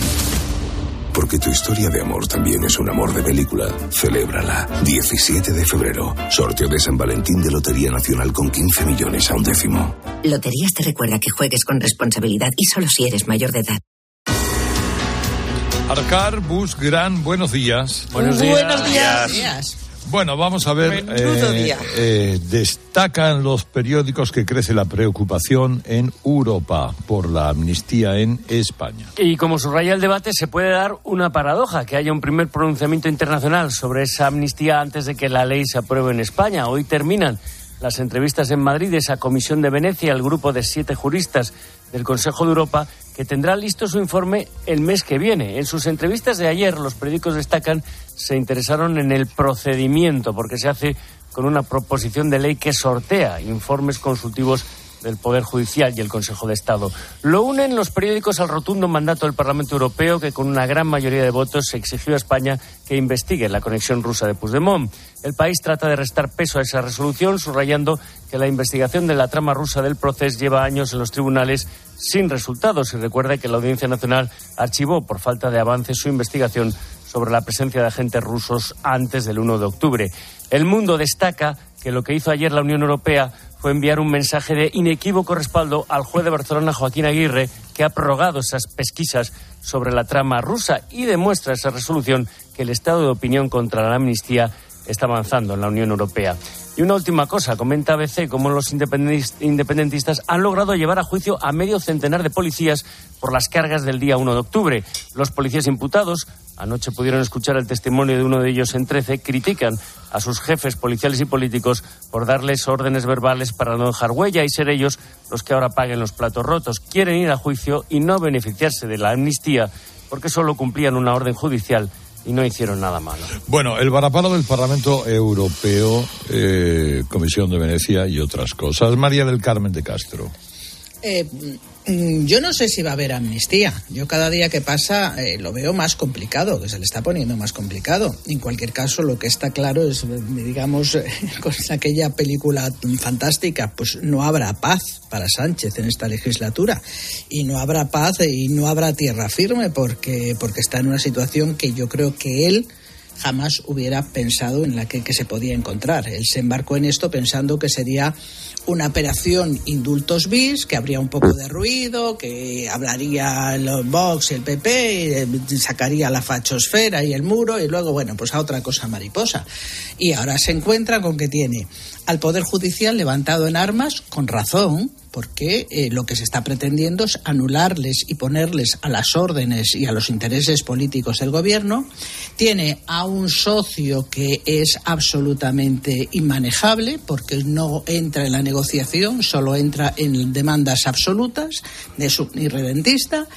Speaker 21: Porque tu historia de amor también es un amor de película. Celébrala. 17 de febrero. Sorteo de San Valentín de Lotería Nacional con 15 millones a un décimo.
Speaker 40: Loterías te recuerda que juegues con responsabilidad y solo si eres mayor de edad.
Speaker 3: Arcar Bus Gran, buenos días.
Speaker 41: Buenos días. Buenos días.
Speaker 3: Bueno, vamos a ver. Eh, eh, destacan los periódicos que crece la preocupación en Europa por la amnistía en España.
Speaker 41: Y como subraya el debate, se puede dar una paradoja, que haya un primer pronunciamiento internacional sobre esa amnistía antes de que la ley se apruebe en España. Hoy terminan las entrevistas en Madrid de esa comisión de Venecia, el grupo de siete juristas del Consejo de Europa, que tendrá listo su informe el mes que viene. En sus entrevistas de ayer, los periódicos destacan, se interesaron en el procedimiento, porque se hace con una proposición de ley que sortea informes consultivos del Poder Judicial y el Consejo de Estado. Lo unen los periódicos al rotundo mandato del Parlamento Europeo que con una gran mayoría de votos exigió a España que investigue la conexión rusa de Puigdemont. El país trata de restar peso a esa resolución, subrayando que la investigación de la trama rusa del proceso lleva años en los tribunales sin resultados y recuerda que la Audiencia Nacional archivó por falta de avance su investigación sobre la presencia de agentes rusos antes del 1 de octubre. El mundo destaca que lo que hizo ayer la Unión Europea fue enviar un mensaje de inequívoco respaldo al juez de Barcelona, Joaquín Aguirre, que ha prorrogado esas pesquisas sobre la trama rusa y demuestra esa resolución que el estado de opinión contra la amnistía está avanzando en la Unión Europea. Y una última cosa, comenta ABC cómo los independentistas han logrado llevar a juicio a medio centenar de policías por las cargas del día 1 de octubre. Los policías imputados, anoche pudieron escuchar el testimonio de uno de ellos en 13, critican a sus jefes policiales y políticos por darles órdenes verbales para no dejar huella y ser ellos los que ahora paguen los platos rotos. Quieren ir a juicio y no beneficiarse de la amnistía porque solo cumplían una orden judicial y no hicieron nada malo.
Speaker 3: Bueno, el varapalo del Parlamento Europeo, eh, Comisión de Venecia y otras cosas. María del Carmen de Castro.
Speaker 42: Eh, yo no sé si va a haber amnistía. Yo cada día que pasa eh, lo veo más complicado, que se le está poniendo más complicado. En cualquier caso, lo que está claro es, digamos, con aquella película fantástica, pues no habrá paz para Sánchez en esta legislatura y no habrá paz y no habrá tierra firme porque porque está en una situación que yo creo que él jamás hubiera pensado en la que, se podía encontrar. Él se embarcó en esto pensando que sería una operación indultos bis, que habría un poco de ruido, que hablaría los Vox y el PP, y sacaría la fachosfera y el muro, y luego, bueno, pues a otra cosa mariposa. Y ahora se encuentra con que tiene al Poder Judicial levantado en armas, con razón, porque eh, lo que se está pretendiendo es anularles y ponerles a las órdenes y a los intereses políticos del gobierno. Tiene a un socio que es absolutamente inmanejable, porque no entra en la negociación, solo entra en demandas absolutas, es un irredentista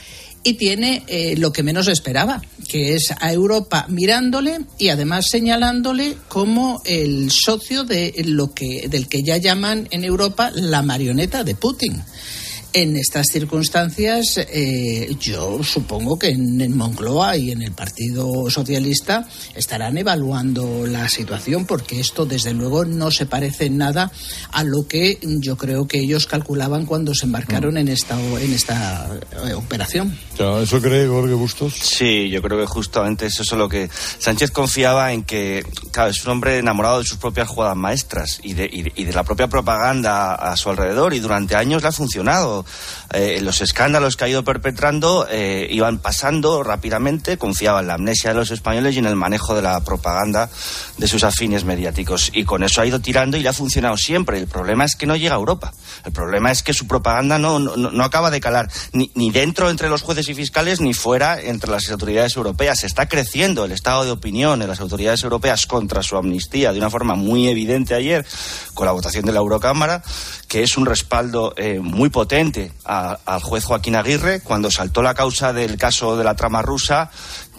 Speaker 42: y tiene eh, lo que menos esperaba, que es a Europa mirándole y además señalándole como el socio de lo que del que ya llaman en Europa la marioneta de Putin. En estas circunstancias, eh, yo supongo que en, Moncloa y en el Partido Socialista estarán evaluando la situación, porque esto, desde luego, no se parece en nada a lo que yo creo que ellos calculaban cuando se embarcaron en esta, en esta eh, operación.
Speaker 35: ¿Eso cree Jorge Bustos?
Speaker 43: Sí, yo creo que justamente eso es lo que Sánchez confiaba en que, claro, es un hombre enamorado de sus propias jugadas maestras y de, y de la propia propaganda a su alrededor, y durante años le ha funcionado eh, los escándalos que ha ido perpetrando eh, iban pasando rápidamente, confiaba en la amnesia de los españoles y en el manejo de la propaganda de sus afines mediáticos. Y con eso ha ido tirando y le ha funcionado siempre. El problema es que no llega a Europa. El problema es que su propaganda no, no, acaba de calar ni, ni, dentro entre los jueces y fiscales ni fuera entre las autoridades europeas. Está creciendo el estado de opinión en las autoridades europeas contra su amnistía de una forma muy evidente ayer con la votación de la Eurocámara, que es un respaldo eh, muy potente al juez Joaquín Aguirre cuando saltó la causa del caso de la trama rusa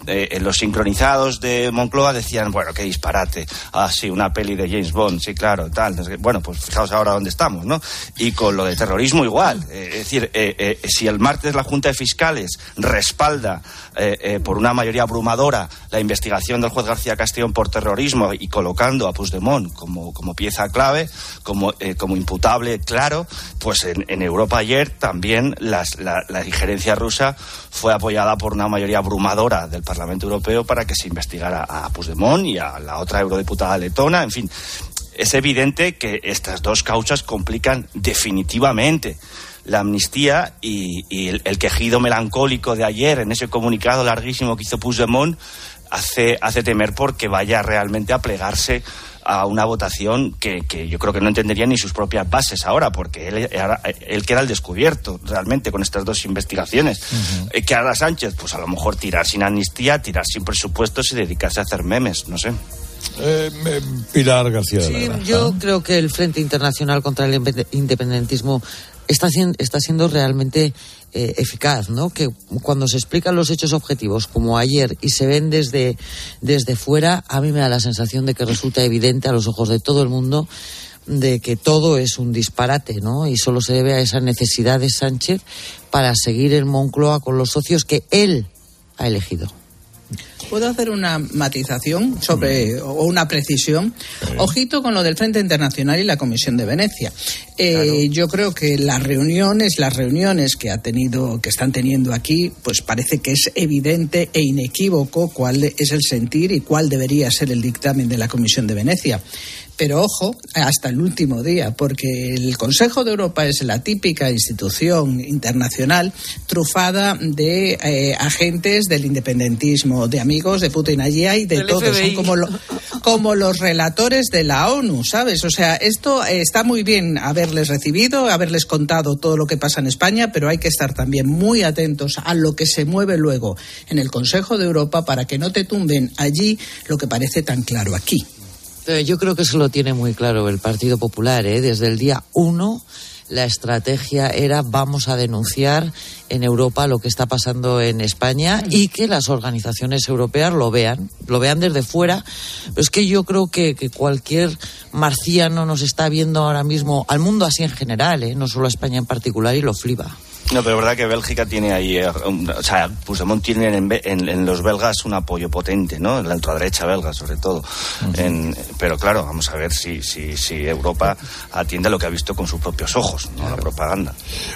Speaker 43: eh, los sincronizados de Moncloa decían, bueno, qué disparate. Ah, una peli de James Bond, sí, claro, tal. Bueno, pues fijaos ahora dónde estamos, ¿no? Y con lo de terrorismo igual. Eh, es decir, eh, si el martes la Junta de Fiscales respalda por una mayoría abrumadora la investigación del juez García Castellón por terrorismo y colocando a Puigdemont como, como pieza clave, como, como imputable claro, pues en, Europa ayer también las, la, la injerencia rusa fue apoyada por una mayoría abrumadora del Parlamento Europeo para que se investigara a Puigdemont y a la otra eurodiputada letona. En fin, es evidente que estas dos causas complican definitivamente la amnistía y, el, quejido melancólico de ayer en ese comunicado larguísimo que hizo Puigdemont hace, hace temer porque vaya realmente a plegarse a una votación que, yo creo que no entendería ni sus propias bases ahora, porque él, él queda al descubierto realmente con estas dos investigaciones. Eh, ¿Qué hará Sánchez? Pues a lo mejor tirar sin amnistía, tirar sin presupuestos y dedicarse a hacer memes, no sé.
Speaker 35: Eh, Pilar García.
Speaker 8: Sí, yo creo que el Frente Internacional contra el Independentismo está, está siendo realmente eh, eficaz, ¿no? Que cuando se explican los hechos objetivos, como ayer, y se ven desde, desde fuera, a mí me da la sensación de que resulta evidente a los ojos de todo el mundo de que todo es un disparate, ¿no? Y solo se debe a esa necesidad de Sánchez para seguir en Moncloa con los socios que él ha elegido.
Speaker 42: ¿Puedo hacer una matización sobre o una precisión? Ojito con lo del Frente Internacional y la Comisión de Venecia. Eh, yo creo que las reuniones, las reuniones que ha tenido, que están teniendo aquí, pues parece que es evidente e inequívoco cuál es el sentir y cuál debería ser el dictamen de la Comisión de Venecia. Pero ojo, hasta el último día, porque el Consejo de Europa es la típica institución internacional trufada de eh, agentes del independentismo, de amigos de Putin. Allí hay de todo, son como, como los relatores de la ONU, ¿sabes? O sea, esto está muy bien haberles recibido, haberles contado todo lo que pasa en España, pero hay que estar también muy atentos a lo que se mueve luego en el Consejo de Europa para que no te tumben allí lo que parece tan claro aquí.
Speaker 8: Eh, yo creo que eso lo tiene muy claro el Partido Popular. ¿eh? Desde el día uno la estrategia era vamos a denunciar en Europa lo que está pasando en España y que las organizaciones europeas lo vean, lo vean desde fuera. Pero es que yo creo que, cualquier marciano nos está viendo ahora mismo, al mundo así en general, ¿eh? no solo a España en particular, y lo flipa.
Speaker 43: No, pero es verdad que Bélgica tiene ahí, eh, o sea, Puigdemont tiene en, los belgas un apoyo potente, ¿no? En la ultraderecha belga, sobre todo. pero claro, vamos a ver si, si, si Europa atiende a lo que ha visto con sus propios ojos, ¿no? La propaganda.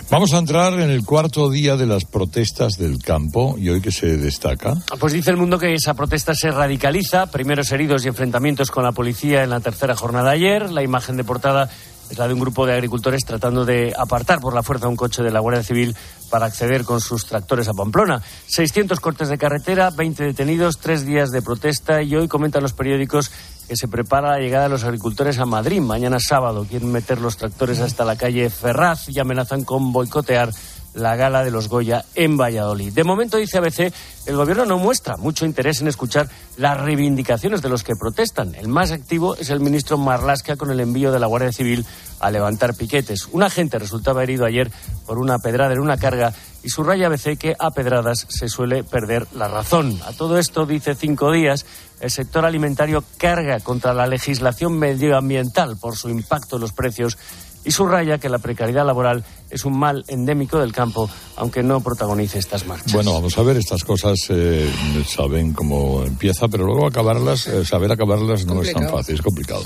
Speaker 35: Vamos a entrar en el cuarto día de las protestas del campo y hoy que se destaca.
Speaker 41: Pues dice el mundo que esa protesta se radicaliza, primeros heridos y enfrentamientos con la policía en la tercera jornada ayer, la imagen de portada es la de un grupo de agricultores tratando de apartar por la fuerza un coche de la Guardia Civil para acceder con sus tractores a Pamplona. 600 cortes de carretera, 20 detenidos, tres días de protesta y hoy comentan los periódicos que se prepara la llegada de los agricultores a Madrid mañana sábado. Quieren meter los tractores hasta la calle Ferraz y amenazan con boicotear la gala de los Goya en Valladolid. De momento, dice ABC, el gobierno no muestra mucho interés en escuchar las reivindicaciones de los que protestan. El más activo es el ministro Marlasca con el envío de la Guardia Civil a levantar piquetes. Un agente resultaba herido ayer por una pedrada en una carga y subraya ABC que a pedradas se suele perder la razón. A todo esto, dice cinco días, el sector alimentario carga contra la legislación medioambiental por su impacto en los precios y subraya que la precariedad laboral es un mal endémico del campo, aunque no protagonice estas marchas.
Speaker 35: Bueno, vamos a ver, estas cosas eh, saben cómo empieza, pero luego acabarlas, eh, saber acabarlas no es tan fácil, es complicado.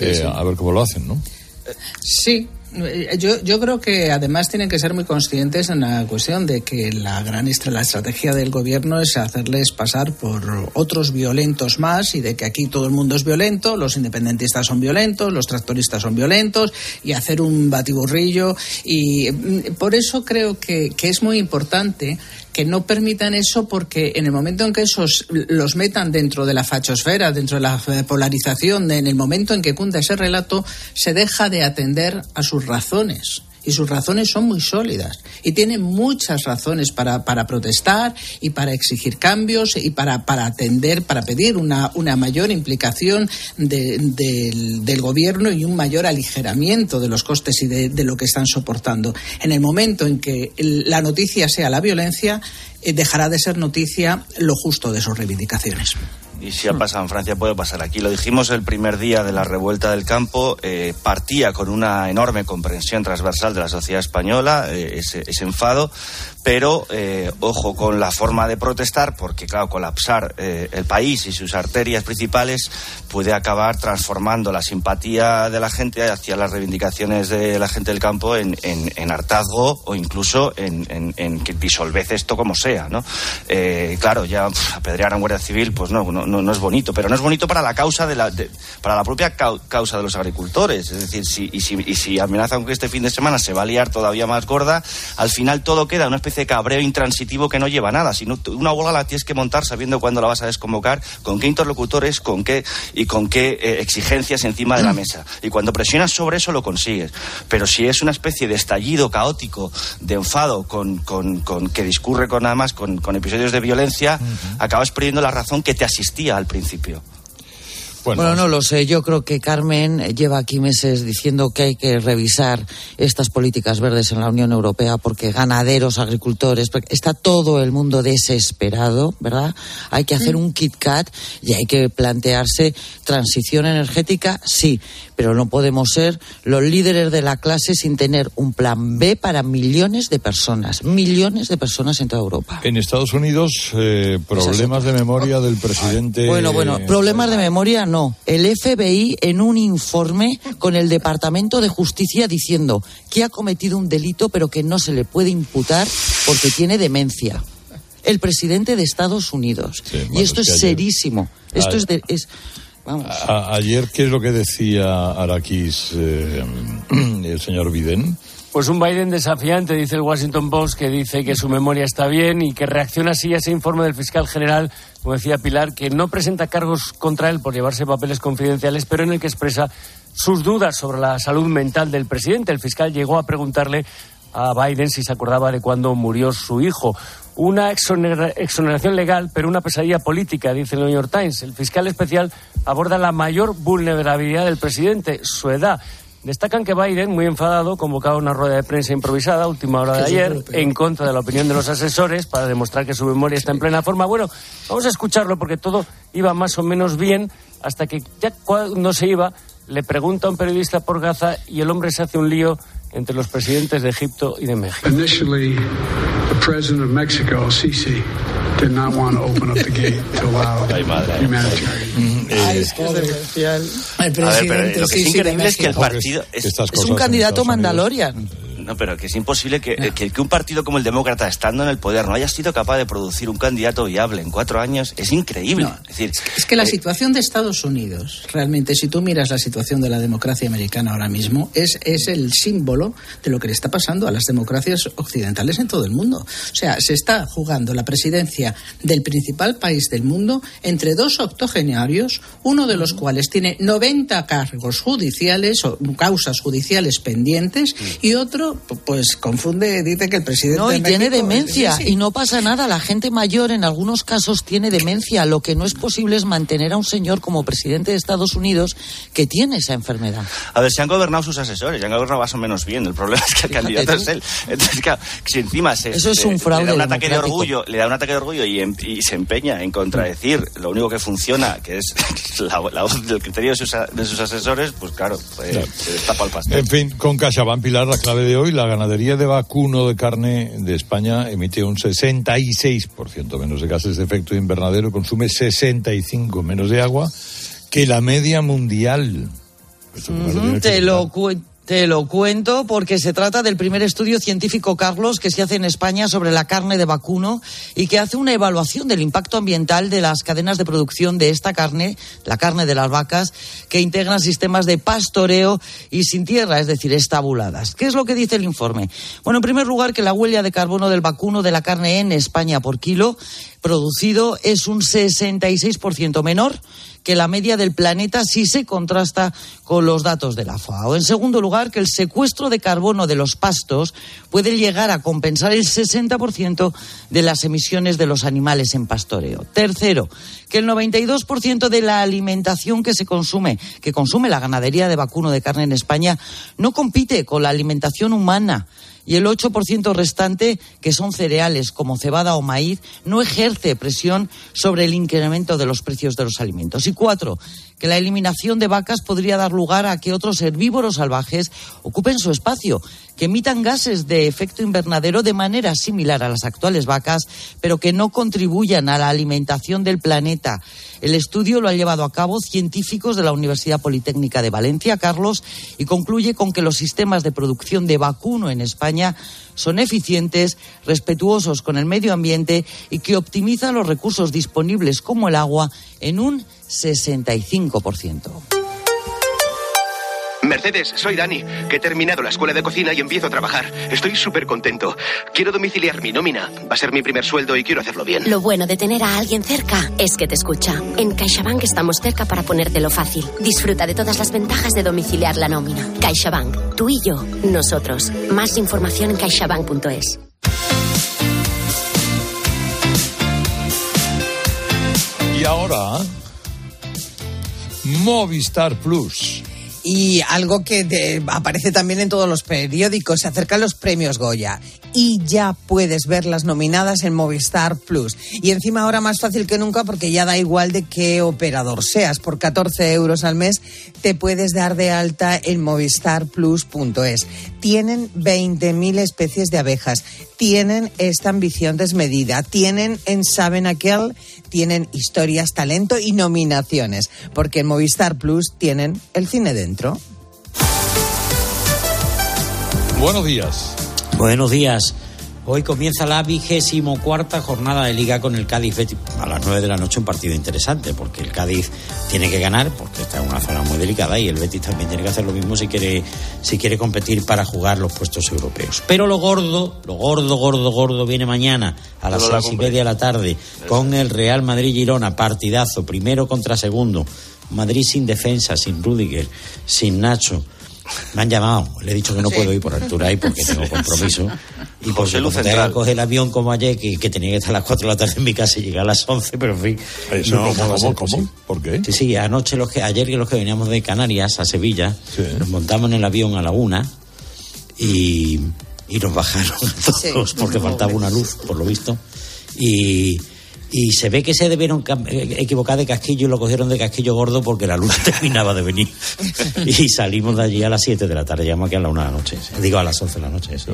Speaker 35: Eh, a ver cómo lo hacen, ¿no?
Speaker 42: Sí, yo, yo creo que además tienen que ser muy conscientes en la cuestión de que la gran estrategia del gobierno es hacerles pasar por otros violentos más y de que aquí todo el mundo es violento, los independentistas son violentos, los tractoristas son violentos y hacer un batiburrillo. Y mm, por eso creo que es muy importante que no permitan eso porque en el momento en que esos los metan dentro de la fachosfera, dentro de la polarización, en el momento en que cunda ese relato, se deja de atender a sus razones y sus razones son muy sólidas y tienen muchas razones para, para protestar y para exigir cambios y para, para atender, para pedir una, una mayor implicación del, del, gobierno y un mayor aligeramiento de los costes y de, de, lo que están soportando. En el momento en que la noticia sea la violencia, eh, dejará de ser noticia lo justo de sus reivindicaciones.
Speaker 43: Y si ha pasado en Francia, puede pasar aquí. Lo dijimos el primer día de la revuelta del campo, eh, partía con una enorme comprensión transversal de la sociedad española, eh, ese, ese, enfado, pero eh, ojo con la forma de protestar, porque claro, colapsar eh, el país y sus arterias principales puede acabar transformando la simpatía de la gente hacia las reivindicaciones de la gente del campo en, hartazgo o incluso en, en, que disolvece esto como sea, ¿no? Eh, claro, ya pff, apedrear a un guardia civil, pues no, no, no, es bonito, pero no es bonito para la causa de la, para la propia causa de los agricultores, es decir, si, si, y si amenazan que este fin de semana se va a liar todavía más gorda, al final todo queda una especie cabreo intransitivo que no lleva a nada. Si no, una huelga la tienes que montar sabiendo cuándo la vas a desconvocar, con qué interlocutores, con qué y con qué eh, exigencias encima de la mesa. Y cuando presionas sobre eso lo consigues. Pero si es una especie de estallido caótico, de enfado, con, con, con que discurre con además con, con episodios de violencia, uh -huh. acabas perdiendo la razón que te asistía al principio.
Speaker 8: Bueno, bueno, no lo sé. Yo creo que Carmen lleva aquí meses diciendo que hay que revisar estas políticas verdes en la Unión Europea porque ganaderos, agricultores, está todo el mundo desesperado, ¿verdad? Hay que hacer un Kit Kat y hay que plantearse transición energética, sí, pero no podemos ser los líderes de la clase sin tener un plan B para millones de personas, millones de personas en toda Europa.
Speaker 35: En Estados Unidos, eh, problemas de memoria del presidente.
Speaker 8: Bueno, bueno, problemas de memoria no. El FBI en un informe con el Departamento de Justicia diciendo que ha cometido un delito pero que no se le puede imputar porque tiene demencia. El presidente de Estados Unidos. Sí, y esto es, serísimo. Esto es, de, es
Speaker 35: Vamos. A, ayer, ¿qué es lo que decía Araquis, eh, el señor Biden?
Speaker 41: Pues un Biden desafiante, dice el Washington Post, que dice que su memoria está bien y que reacciona así a ese informe del fiscal general, como decía Pilar, que no presenta cargos contra él por llevarse papeles confidenciales, pero en el que expresa sus dudas sobre la salud mental del presidente. El fiscal llegó a preguntarle a Biden si se acordaba de cuándo murió su hijo. Una exoneración legal, pero una pesadilla política, dice el New York Times. El fiscal especial aborda la mayor vulnerabilidad del presidente, su edad. Destacan que Biden, muy enfadado, convocaba una rueda de prensa improvisada última hora de ayer en contra de la opinión de los asesores para demostrar que su memoria está en plena forma. Bueno, vamos a escucharlo porque todo iba más o menos bien hasta que ya cuando se iba le pregunta a un periodista por Gaza y el hombre se hace un lío entre los presidentes de Egipto y de México.
Speaker 44: Initially, the president of Mexico, Sisi, did not want to open up the gate to allow humanitarian.
Speaker 42: Ay, es que es demencial. El presidente
Speaker 43: a ver, pero lo que es increíble es que el partido
Speaker 8: es, es un candidato Mandalorian.
Speaker 43: No, pero que es imposible que, no. que, que, un partido como el Demócrata, estando en el poder, no haya sido capaz de producir un candidato viable en cuatro años. Es increíble.
Speaker 42: No, es, decir, es que la eh, situación de Estados Unidos, realmente, si tú miras la situación de la democracia americana ahora mismo, es, es el símbolo de lo que le está pasando a las democracias occidentales en todo el mundo. O sea, se está jugando la presidencia del principal país del mundo entre dos octogenarios, uno de los cuales tiene 90 cargos judiciales o causas judiciales pendientes y otro pues confunde, dice que el presidente.
Speaker 8: No, y
Speaker 42: de
Speaker 8: tiene demencia
Speaker 42: Sí, sí.
Speaker 8: y no pasa nada. La gente mayor en algunos casos tiene demencia. Lo que no es posible es mantener a un señor como presidente de Estados Unidos que tiene esa enfermedad.
Speaker 43: A ver, se han gobernado sus asesores, se han gobernado más o menos bien. El problema es que el candidato
Speaker 8: tú.
Speaker 43: es él. Entonces, claro, si encima se,
Speaker 8: Eso es un fraude
Speaker 43: le da un ataque de orgullo, le da un ataque de orgullo y, em- y se empeña en contradecir lo único que funciona, que es la, la voz del criterio de sus, de sus asesores, pues claro, pues,
Speaker 35: Claro.
Speaker 43: se destapa el pastel.
Speaker 35: En fin, con CaixaBank Pilar, la clave de hoy, la ganadería de vacuno de carne de España emite un 66% menos de gases de efecto invernadero, consume 65 menos de agua que la media mundial.
Speaker 8: Te, lo, cu- te lo cuento porque se trata del primer estudio científico, Carlos, que se hace en España sobre la carne de vacuno y que hace una evaluación del impacto ambiental de las cadenas de producción de esta carne, la carne de las vacas, que integran sistemas de pastoreo y sin tierra, es decir, estabuladas. ¿Qué es lo que dice el informe? Bueno, en primer lugar, que la huella de carbono del vacuno de la carne en España por kilo producido es un 66% menor que la media del planeta si se contrasta con los datos de la FAO. En segundo lugar, que el secuestro de carbono de los pastos puede llegar a compensar el 60% de las emisiones de los animales en pastoreo. Tercero, que el 92% de la alimentación que se consume, que consume la ganadería de vacuno de carne en España, no compite con la alimentación humana y el 8% restante, que son cereales como cebada o maíz, no ejerce presión sobre el incremento de los precios de los alimentos. Y cuatro, que la eliminación de vacas podría dar lugar a que otros herbívoros salvajes ocupen su espacio, que emitan gases de efecto invernadero de manera similar a las actuales vacas, pero que no contribuyan a la alimentación del planeta. El estudio lo han llevado a cabo científicos de la Universidad Politécnica de Valencia, Carlos, y concluye con que los sistemas de producción de vacuno en España son eficientes, respetuosos con el medio ambiente y que optimizan los recursos disponibles como el agua en un 65%.
Speaker 45: Mercedes, soy Dani, que he terminado la escuela de cocina y empiezo a trabajar. Estoy súper contento. Quiero domiciliar mi nómina. Va a ser mi primer sueldo y quiero hacerlo bien.
Speaker 46: Lo bueno de tener a alguien cerca es que te escucha. En CaixaBank estamos cerca para ponértelo fácil. Disfruta de todas las ventajas de domiciliar la nómina. CaixaBank, tú y yo, nosotros. Más información en caixabank.es.
Speaker 35: Y ahora, Movistar Plus.
Speaker 47: Y algo que aparece también en todos los periódicos, se acercan los premios Goya y ya puedes ver las nominadas en Movistar Plus. Y encima ahora más fácil que nunca porque ya da igual de qué operador seas. Por 14 euros al mes te puedes dar de alta en movistarplus.es. Tienen 20.000 especies de abejas, tienen esta ambición desmedida, tienen en Saben Aquel, tienen historias, talento y nominaciones. Porque en Movistar Plus tienen el cine dentro.
Speaker 35: Buenos días.
Speaker 48: Buenos días. Hoy comienza la vigésimo cuarta jornada de liga con el Cádiz Betis. A las nueve de la noche un partido interesante porque el Cádiz tiene que ganar porque está en una zona muy delicada y el Betis también tiene que hacer lo mismo si quiere, si quiere competir para jugar los puestos europeos. Pero lo gordo, lo gordo, gordo, gordo viene mañana a las seis y media de la tarde con el Real Madrid Girona, partidazo, primero contra segundo. Madrid sin defensa, sin Rudiger, sin Nacho. Me han llamado, le he dicho que no
Speaker 43: Sí.
Speaker 48: puedo ir por altura y porque tengo compromiso. Y tenga
Speaker 43: Central.
Speaker 48: que coger el avión como ayer, que, que tenía que estar a las 4 de la tarde en mi casa y llegar a las 11, pero en fin.
Speaker 35: Eso, ¿cómo,
Speaker 48: va a
Speaker 35: cómo, cómo? ¿Por qué?
Speaker 48: Sí, sí, anoche, los que, ayer que los que veníamos de Canarias a Sevilla, nos montamos en el avión a la una y, y nos bajaron a todos porque faltaba una luz, por lo visto. Y, y se ve que se debieron eh, equivocar de casquillo y lo cogieron de casquillo gordo porque la luz terminaba de venir. y salimos de allí a las 7 de la tarde, llamamos aquí a la una de la noche. Digo, a las 11 de la noche. sí.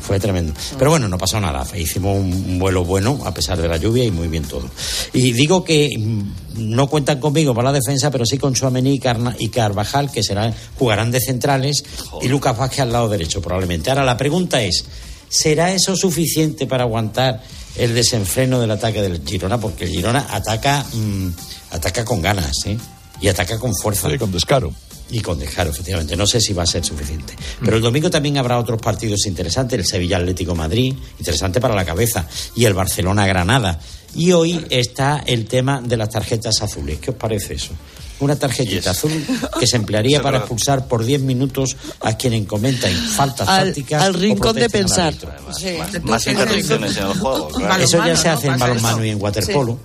Speaker 48: Fue tremendo. Pero bueno, no pasó nada. Hicimos un, vuelo bueno a pesar de la lluvia y muy bien todo. Y digo que mm, no cuentan conmigo para la defensa, pero sí con Suamení y, Carna- y Carvajal, que serán, jugarán de centrales, y Lucas Vázquez al lado derecho, probablemente. Ahora, la pregunta es, ¿será eso suficiente para aguantar el desenfreno del ataque del Girona? Porque el Girona ataca, mm, ataca con ganas, ¿eh? y ataca con fuerza.
Speaker 3: Sí, con descaro.
Speaker 48: Y con descaro, efectivamente. No sé si va a ser suficiente. Pero el domingo también habrá otros partidos interesantes. El Sevilla Atlético Madrid, interesante para la cabeza. Y el Barcelona Granada. Y hoy está el tema de las tarjetas azules. ¿Qué os parece eso? Una tarjetita azul que se emplearía para expulsar por 10 minutos a quienes comentan faltas
Speaker 8: Al-
Speaker 48: tácticas.
Speaker 8: al
Speaker 48: o
Speaker 8: rincón de pensar.
Speaker 48: árbitro.
Speaker 43: Más interdicciones en el juego. claro.
Speaker 48: Eso ya se hace en balonmano y en waterpolo.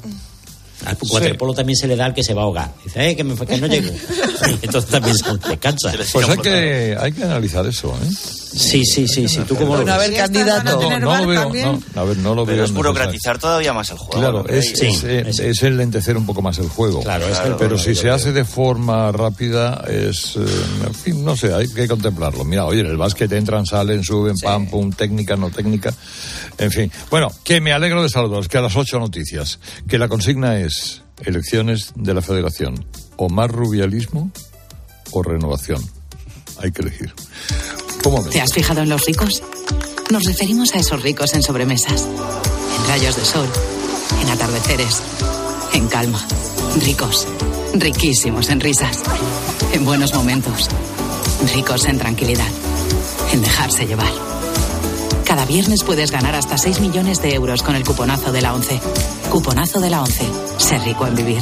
Speaker 48: Al waterpolo también se le da al que se va a ahogar. Dice, eh, que, me, que no llego. Entonces también se descansa.
Speaker 3: Pues hay que, hay que analizar eso, ¿eh?
Speaker 48: Sí, sí, sí, sí. ¿Tú cómo lo
Speaker 8: Bueno, a
Speaker 48: ves?
Speaker 8: ver, candidato.
Speaker 3: No, no lo veo, no, a ver, no lo
Speaker 43: Pero
Speaker 3: veo
Speaker 43: es burocratizar todavía más el juego.
Speaker 3: Claro, es,
Speaker 43: Sí.
Speaker 3: es, es el lentecer un poco más el juego.
Speaker 48: Claro, es el
Speaker 3: Pero si se hace de forma rápida, es. eh, en fin, no sé, hay que contemplarlo. Mira, oye, en el básquet entran, salen, suben, pam, pum, técnica, no técnica. En fin. Bueno, que me alegro de saludaros, que a las ocho noticias. Que la consigna es elecciones de la federación. O más rubialismo o renovación. Hay que elegir.
Speaker 40: ¿Te has fijado en los ricos? Nos referimos a esos ricos en sobremesas, en rayos de sol, en atardeceres, en calma. Ricos, riquísimos en risas, en buenos momentos, ricos en tranquilidad, en dejarse llevar. Cada viernes puedes ganar hasta 6 millones de euros con el cuponazo de la 11. Cuponazo de la 11. Ser rico en vivir.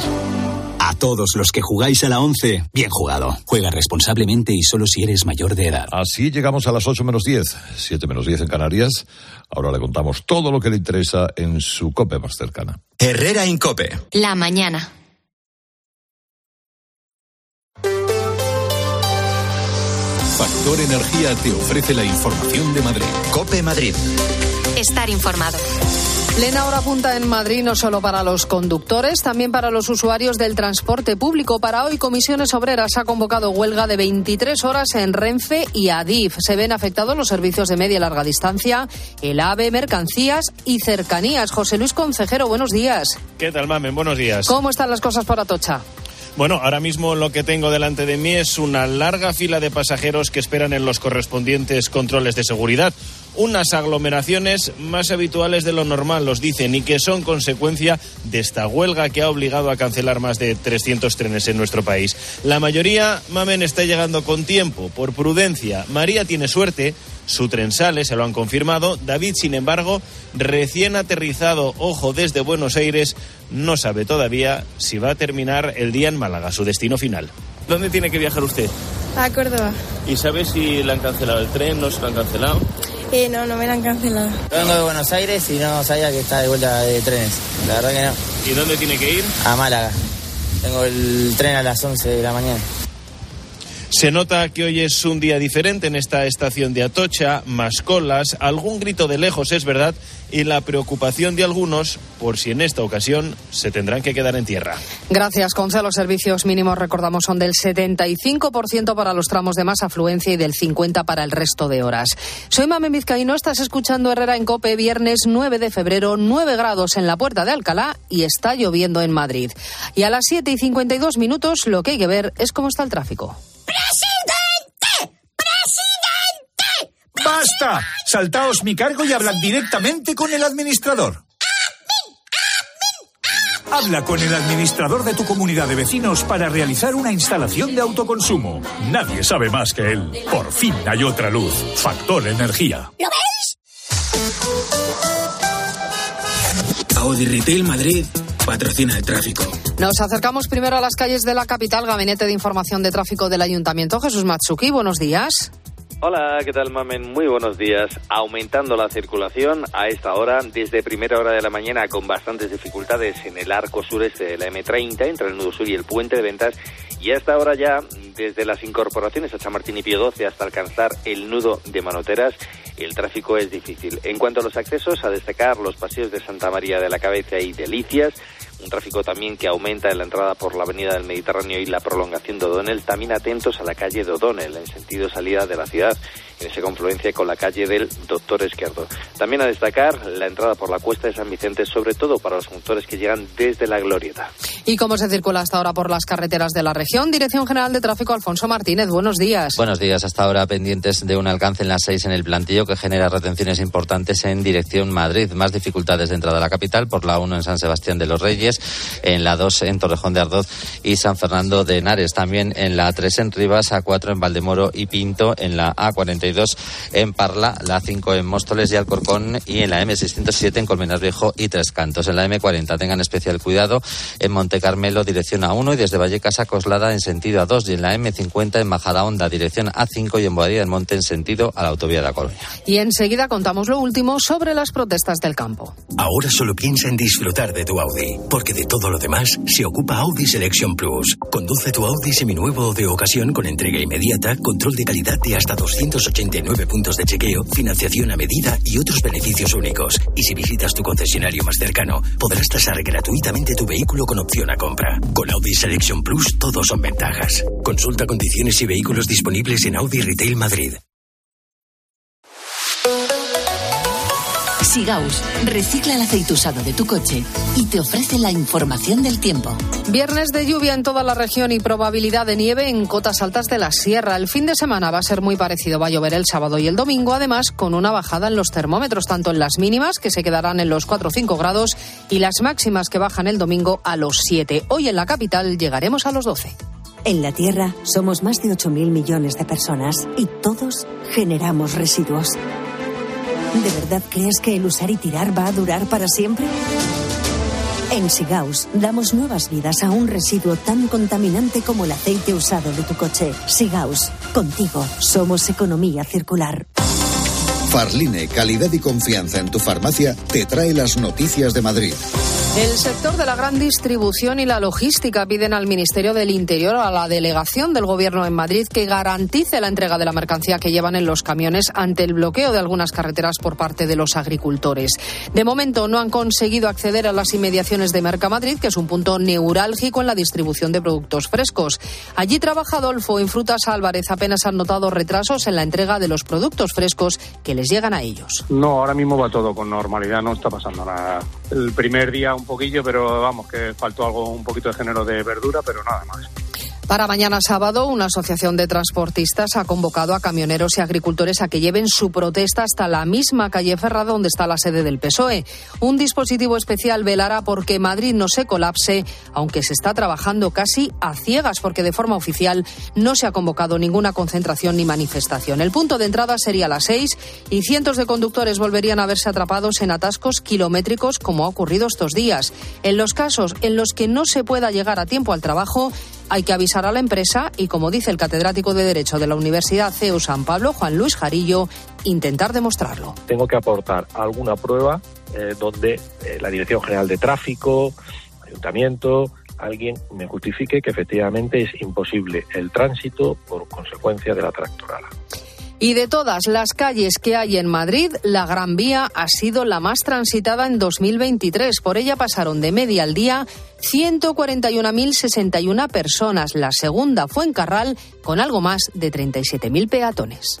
Speaker 14: A todos los que jugáis a la 11, bien jugado. Juega responsablemente y solo si eres mayor de edad.
Speaker 3: Así llegamos a las 8 menos 10, 7 menos 10 en Canarias. Ahora le contamos todo lo que le interesa en su COPE más cercana.
Speaker 1: Herrera Incope.
Speaker 2: La mañana.
Speaker 23: Factor Energía te ofrece la información de Madrid.
Speaker 1: Cope Madrid.
Speaker 2: Estar informado.
Speaker 22: Plena hora punta en Madrid no solo para los conductores, también para los usuarios del transporte público. Para hoy, Comisiones Obreras ha convocado huelga de 23 horas en Renfe y Adif. Se ven afectados los servicios de media y larga distancia, el AVE, mercancías y cercanías. José Luis Concejero, buenos días.
Speaker 12: ¿Qué tal, Mamen? Buenos días.
Speaker 22: ¿Cómo están las cosas por Atocha?
Speaker 12: Bueno, ahora mismo lo que tengo delante de mí es una larga fila de pasajeros que esperan en los correspondientes controles de seguridad. Unas aglomeraciones más habituales de lo normal, los dicen, y que son consecuencia de esta huelga que ha obligado a cancelar más de 300 trenes en nuestro país. La mayoría, Mamen, está llegando con tiempo, por prudencia. María tiene suerte. Su tren sale, se lo han confirmado. David, sin embargo, recién aterrizado, ojo, desde Buenos Aires, no sabe todavía si va a terminar el día en Málaga, su destino final. ¿Dónde tiene que viajar usted?
Speaker 49: A Córdoba.
Speaker 12: ¿Y sabe si le han cancelado el tren? ¿No se lo han cancelado?
Speaker 49: Eh, no, no me la han cancelado.
Speaker 50: Vengo de Buenos Aires y no sabía que está de vuelta de trenes. La verdad que no.
Speaker 12: ¿Y dónde tiene que ir?
Speaker 50: A Málaga. Tengo el tren a las 11 de la mañana.
Speaker 12: Se nota que hoy es un día diferente en esta estación de Atocha, más colas, algún grito de lejos es verdad y la preocupación de algunos por si en esta ocasión se tendrán que quedar en tierra.
Speaker 22: Gracias, Conce. Los servicios mínimos, recordamos, son del 75% para los tramos de más afluencia y del 50% para el resto de horas. Soy Mame Vizcaíno, estás escuchando Herrera en Cope, viernes 9 de febrero, 9 grados en la puerta de Alcalá y está lloviendo en Madrid. Y a las 7 y 52 minutos lo que hay que ver es cómo está el tráfico.
Speaker 51: ¡Basta! Saltaos mi cargo y hablad directamente con el administrador. Habla con el administrador de tu comunidad de vecinos para realizar una instalación de autoconsumo. Nadie sabe más que él. Por fin hay otra luz. Factor Energía.
Speaker 49: ¿Lo veis?
Speaker 52: Audi Retail Madrid patrocina el tráfico.
Speaker 22: Nos acercamos primero a las calles de la capital, Gabinete de Información de Tráfico del Ayuntamiento. Jesús Matsuki, buenos días.
Speaker 53: Hola, ¿qué tal, Mamen? Muy buenos días. Aumentando la circulación a esta hora, desde primera hora de la mañana, con bastantes dificultades en el arco sureste de la M30, entre el nudo sur y el puente de ventas, y a esta hora ya, desde las incorporaciones a Chamartín y Pío 12 hasta alcanzar el nudo de Manoteras, el tráfico es difícil. En cuanto a los accesos, a destacar los paseos de Santa María de la Cabeza y Delicias, un tráfico también que aumenta en la entrada por la avenida del Mediterráneo y la prolongación de O'Donnell, también atentos a la calle de O'Donnell en sentido salida de la ciudad. En esa confluencia con la calle del Doctor Esquerdo. También a destacar la entrada por la cuesta de San Vicente, sobre todo para los conductores que llegan desde la Glorieta.
Speaker 22: ¿Y cómo se circula hasta ahora por las carreteras de la región? Dirección General de Tráfico, Alfonso Martínez, buenos días.
Speaker 54: Buenos días, hasta ahora pendientes de un alcance en las seis en el plantillo que genera retenciones importantes en dirección Madrid. Más dificultades de entrada a la capital por la 1 en San Sebastián de los Reyes, en la 2 en Torrejón de Ardoz y San Fernando de Henares. También en la 3 en Rivas, A4 en Valdemoro y Pinto, en la A42 en Parla, la 5 en Móstoles y Alcorcón y en la M607 en Colmenar Viejo y Tres Cantos. En la M40 tengan especial cuidado en Monte Carmelo, dirección A1 y desde Vallecas a Coslada en sentido A2 y en la M50 en Majada Honda, dirección A5 y en Boadilla del Monte en sentido a la autovía de la Colonia.
Speaker 22: Y enseguida contamos lo último sobre las protestas del campo.
Speaker 55: Ahora solo piensa en disfrutar de tu Audi, porque de todo lo demás se ocupa Audi Selection Plus. Conduce tu Audi seminuevo de ocasión con entrega inmediata, control de calidad de hasta 289 puntos de chequeo, financiación a medida y otros beneficios únicos. Y si visitas tu concesionario más cercano, podrás tasar gratuitamente tu vehículo con opción a compra. Con Audi Selection Plus todos son ventajas. Consulta condiciones y vehículos disponibles en Audi Retail Madrid.
Speaker 40: Sigaus recicla el aceite usado de tu coche y te ofrece la información del tiempo.
Speaker 22: Viernes de lluvia en toda la región y probabilidad de nieve en cotas altas de la sierra. El fin de semana va a ser muy parecido. Va a llover el sábado y el domingo, además, con una bajada en los termómetros, tanto en las mínimas, que se quedarán en los 4 o 5 grados, y las máximas que bajan el domingo a los 7. Hoy en la capital llegaremos a los 12.
Speaker 56: En la Tierra somos más de 8.000 millones de personas y todos generamos residuos. ¿De verdad crees que el usar y tirar va a durar para siempre? En Sigaus damos nuevas vidas a un residuo tan contaminante como el aceite usado de tu coche. Sigaus, contigo somos economía circular.
Speaker 57: Farline, calidad y confianza en tu farmacia, te trae las noticias de Madrid.
Speaker 22: El sector de la gran distribución y la logística piden al Ministerio del Interior, a la delegación del Gobierno en Madrid, que garantice la entrega de la mercancía que llevan en los camiones ante el bloqueo de algunas carreteras por parte de los agricultores. De momento no han conseguido acceder a las inmediaciones de Mercamadrid, que es un punto neurálgico en la distribución de productos frescos. Allí trabaja Adolfo en Frutas Álvarez. Apenas han notado retrasos en la entrega de los productos frescos que les llegan a ellos.
Speaker 58: No, ahora mismo va todo con normalidad, no está pasando nada. El primer día un poquillo, pero vamos, que faltó algo, un poquito de género de verdura, pero nada más.
Speaker 22: Para mañana sábado, una asociación de transportistas ha convocado a camioneros y agricultores a que lleven su protesta hasta la misma calle Ferrada donde está la sede del PSOE. Un dispositivo especial velará porque Madrid no se colapse, aunque se está trabajando casi a ciegas porque de forma oficial no se ha convocado ninguna concentración ni manifestación. El punto de entrada sería las seis y cientos de conductores volverían a verse atrapados en atascos kilométricos como ha ocurrido estos días. En los casos en los que no se pueda llegar a tiempo al trabajo, hay que avisar a la empresa y, como dice el catedrático de Derecho de la Universidad CEU San Pablo, Juan Luis Jarillo, intentar demostrarlo.
Speaker 59: Tengo que aportar alguna prueba eh, donde eh, la Dirección General de Tráfico, Ayuntamiento, alguien me justifique que efectivamente es imposible el tránsito por consecuencia de la tractorada.
Speaker 22: Y de todas las calles que hay en Madrid, la Gran Vía ha sido la más transitada en 2023. Por ella pasaron de media al día 141.061 personas. La segunda fue en Carral, con algo más de 37.000 peatones.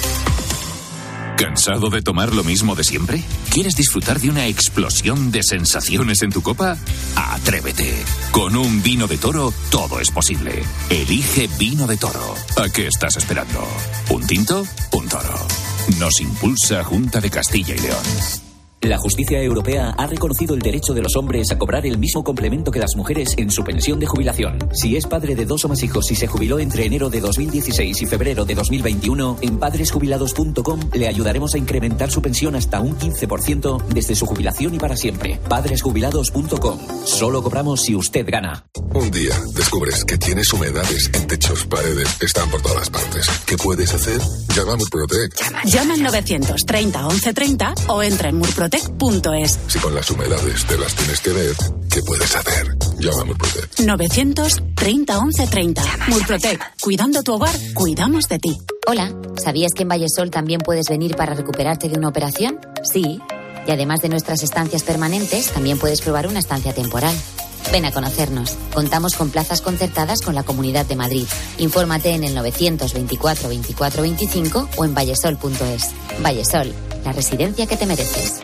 Speaker 60: ¿Cansado de tomar lo mismo de siempre? ¿Quieres disfrutar de una explosión de sensaciones en tu copa? Atrévete. Con un vino de toro todo es posible. Elige vino de toro. ¿A qué estás esperando? ¿Un tinto? Un toro. Nos impulsa Junta de Castilla y León.
Speaker 5: La justicia europea ha reconocido el derecho de los hombres a cobrar el mismo complemento que las mujeres en su pensión de jubilación. Si es padre de dos o más hijos y se jubiló entre enero de 2016 y febrero de 2021, en padresjubilados.com le ayudaremos a incrementar su pensión hasta un 15% desde su jubilación y para siempre. Padresjubilados.com. Solo cobramos si usted gana.
Speaker 50: Un día descubres que tienes humedades en techos, paredes, están por todas partes. ¿Qué puedes hacer? Llama a Murprotec.
Speaker 36: Llama al 930 1130 o entra en murprotec.es.
Speaker 50: Si con las humedades te las tienes que ver, ¿qué puedes hacer? Llama a Murprotec.
Speaker 36: 930 1130. Murprotec. Cuidando tu hogar, cuidamos de ti.
Speaker 61: Hola, ¿sabías que en Vallesol también puedes venir para recuperarte de una operación? Sí. Y además de nuestras estancias permanentes, también puedes probar una estancia temporal. Ven a conocernos. Contamos con plazas concertadas con la Comunidad de Madrid. Infórmate en el 924 24 25 o en vallesol.es. Vallesol, la residencia que te mereces.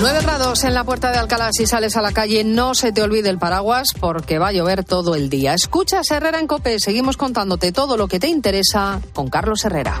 Speaker 22: 9 grados en la puerta de Alcalá si sales a la calle. No se te olvide el paraguas porque va a llover todo el día. Escuchas Herrera en Cope. Seguimos contándote todo lo que te interesa con Carlos Herrera.